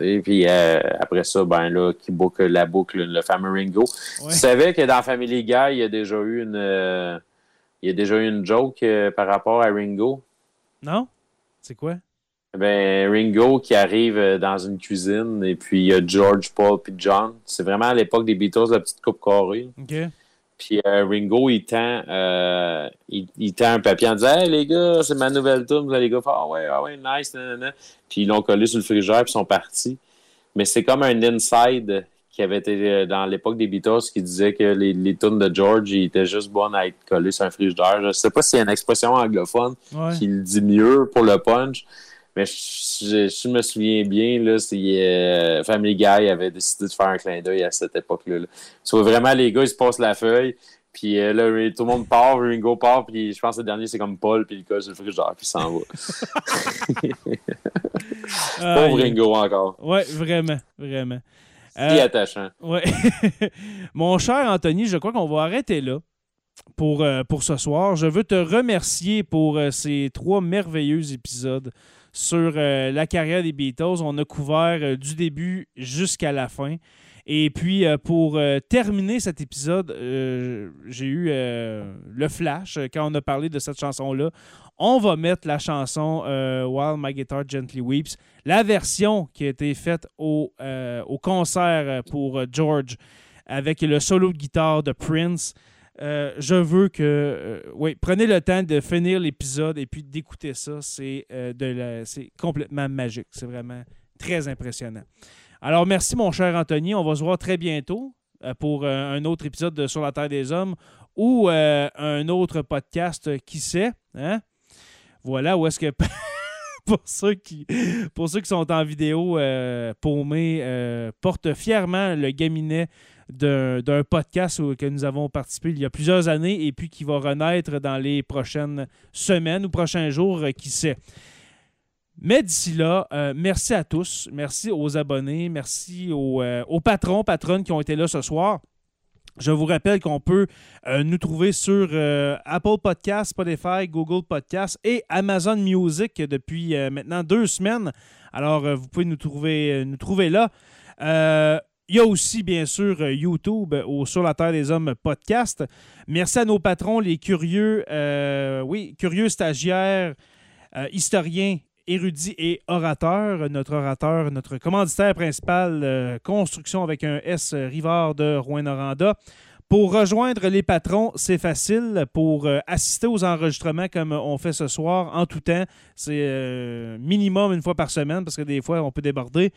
Et puis euh, après ça, ben là, qui boucle la boucle, le fameux Ringo. Ouais. Tu savais que dans Family Guy, il y a déjà eu une, euh, il y a déjà eu une joke euh, par rapport à Ringo? Non? C'est quoi? Ben, Ringo qui arrive euh, dans une cuisine et puis il y a George, Paul puis John. C'est vraiment à l'époque des Beatles, la petite coupe carrée. Puis euh, Ringo, il tend, euh, il, il tend un papier en disant Hey les gars, c'est ma nouvelle tune. Là, les gars Ah ouais, ah ouais, nice. nanana. Puis ils l'ont collé sur le frigère puis ils sont partis. Mais c'est comme un inside qui avait été dans l'époque des Beatles qui disait que les, les tunes de George ils étaient juste bonnes à être collées sur un frigidaire. Je sais pas s'il y a une expression anglophone Ouais. qui le dit mieux pour le punch. Mais je, je- je me souviens bien, là, c'est, euh, Family Guy avait décidé de faire un clin d'œil à cette époque-là. là. Tu vois vraiment les gars, ils se passent la feuille, Puis euh, là, tout le monde part, Ringo part, puis je pense que le dernier, c'est comme Paul, puis le gars, c'est le frigideur, puis il s'en va. <laughs> Pauvre Ringo encore. Ouais, vraiment, vraiment. C'est Euh, attachant. Ouais. <laughs> Mon cher Anthony, je crois qu'on va arrêter là pour, pour ce soir. Je veux te remercier pour ces trois merveilleux épisodes sur euh, la carrière des Beatles. On a couvert euh, du début jusqu'à la fin. Et puis, euh, pour terminer cet épisode, j'ai eu le flash quand on a parlé de cette chanson-là. On va mettre la chanson While My Guitar Gently Weeps, la version qui a été faite au, concert pour George avec le solo de guitare de Prince. Euh, je veux que. euh, oui, prenez le temps de finir l'épisode et puis d'écouter ça. C'est euh, c'est complètement magique. C'est vraiment très impressionnant. Alors, merci, mon cher Anthony. On va se voir très bientôt pour un autre épisode de Sur la Terre des Hommes ou un autre podcast, qui sait. Hein? Voilà où est-ce que. <laughs> pour, ceux qui, pour ceux qui sont en vidéo, Paumé porte fièrement le gaminet d'un podcast que nous avons participé il y a plusieurs années et puis qui va renaître dans les prochaines semaines ou prochains jours, euh, qui sait. Mais d'ici là, euh, merci à tous. Merci aux abonnés. Merci aux, euh, aux patrons, patronnes qui ont été là ce soir. Je vous rappelle qu'on peut nous trouver sur Apple Podcasts, Spotify, Google Podcasts et Amazon Music depuis maintenant deux semaines. Alors, vous pouvez nous trouver, nous trouver là. Il y a aussi, bien sûr, euh, YouTube euh, au Sur la Terre des Hommes podcast. Merci à nos patrons, les curieux, euh, oui, curieux stagiaires, historiens, érudits et orateurs. Notre orateur, notre commanditaire principal, Construction avec un S, Rivard de Rouen-Noranda. Pour rejoindre les patrons, c'est facile. Pour euh, assister aux enregistrements comme on fait ce soir, en tout temps, c'est euh, minimum une fois par semaine parce que des fois, on peut déborder.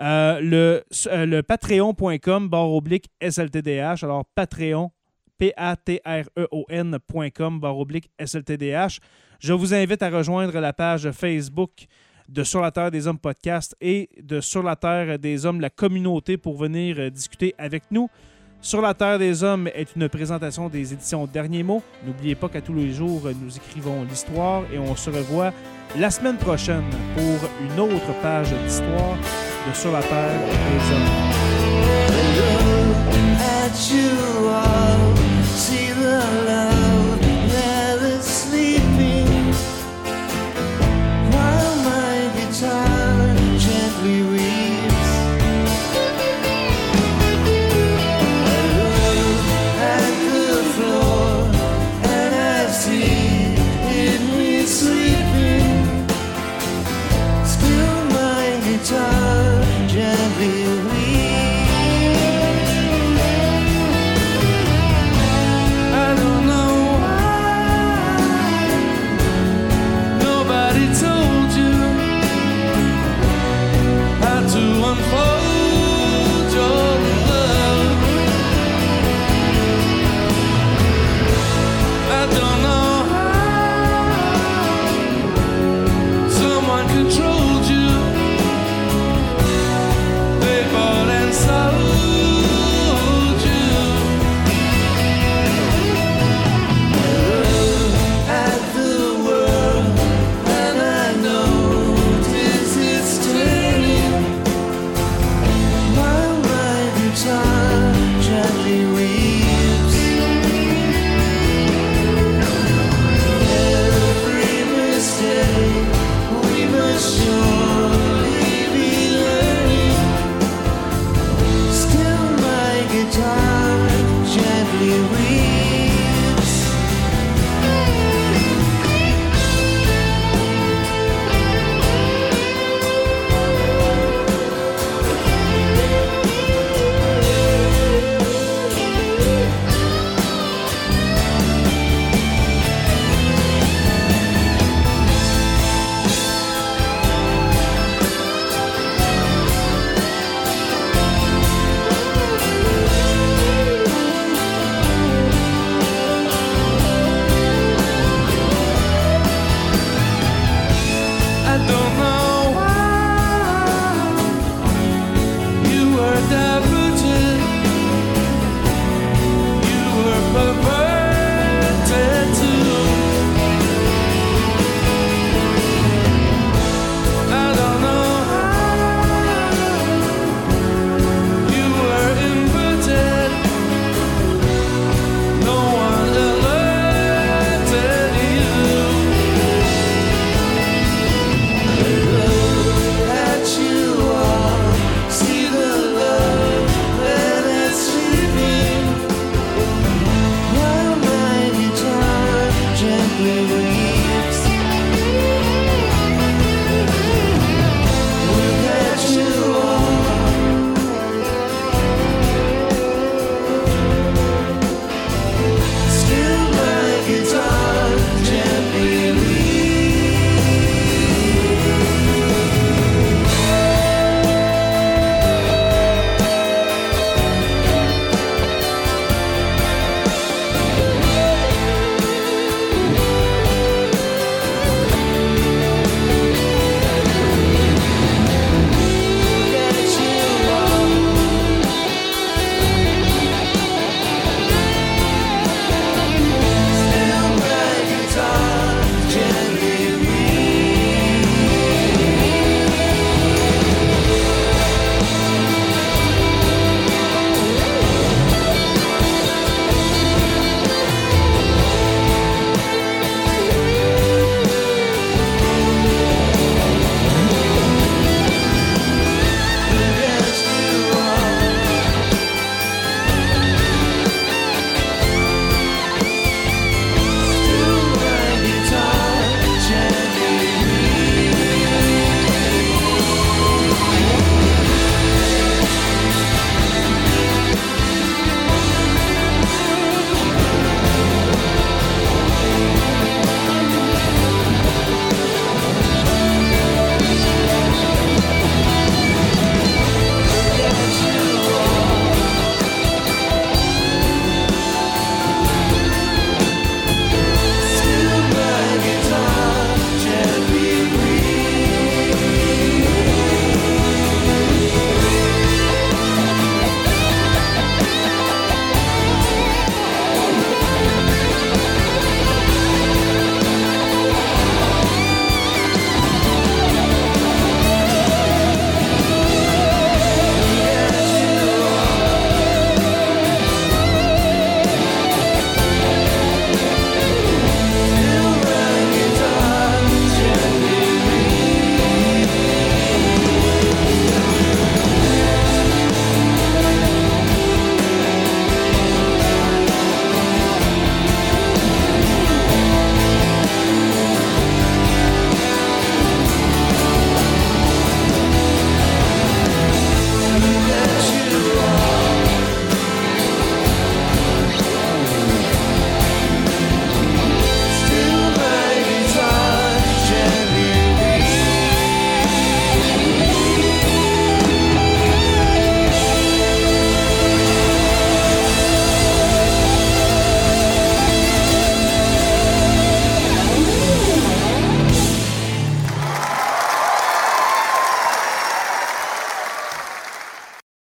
Euh, le, patreon.com barre oblique SLTDH. Alors, Patreon, P-A-T-R-E-O-N.com barre oblique SLTDH. Je vous invite à rejoindre la page Facebook de Sur la Terre des Hommes podcast et de Sur la Terre des Hommes, la communauté, pour venir discuter avec nous. Sur la Terre des Hommes est une présentation des éditions Derniers mots. N'oubliez pas qu'à tous les jours, nous écrivons l'histoire et on se revoit la semaine prochaine pour une autre page d'histoire de Sur la Terre des Hommes.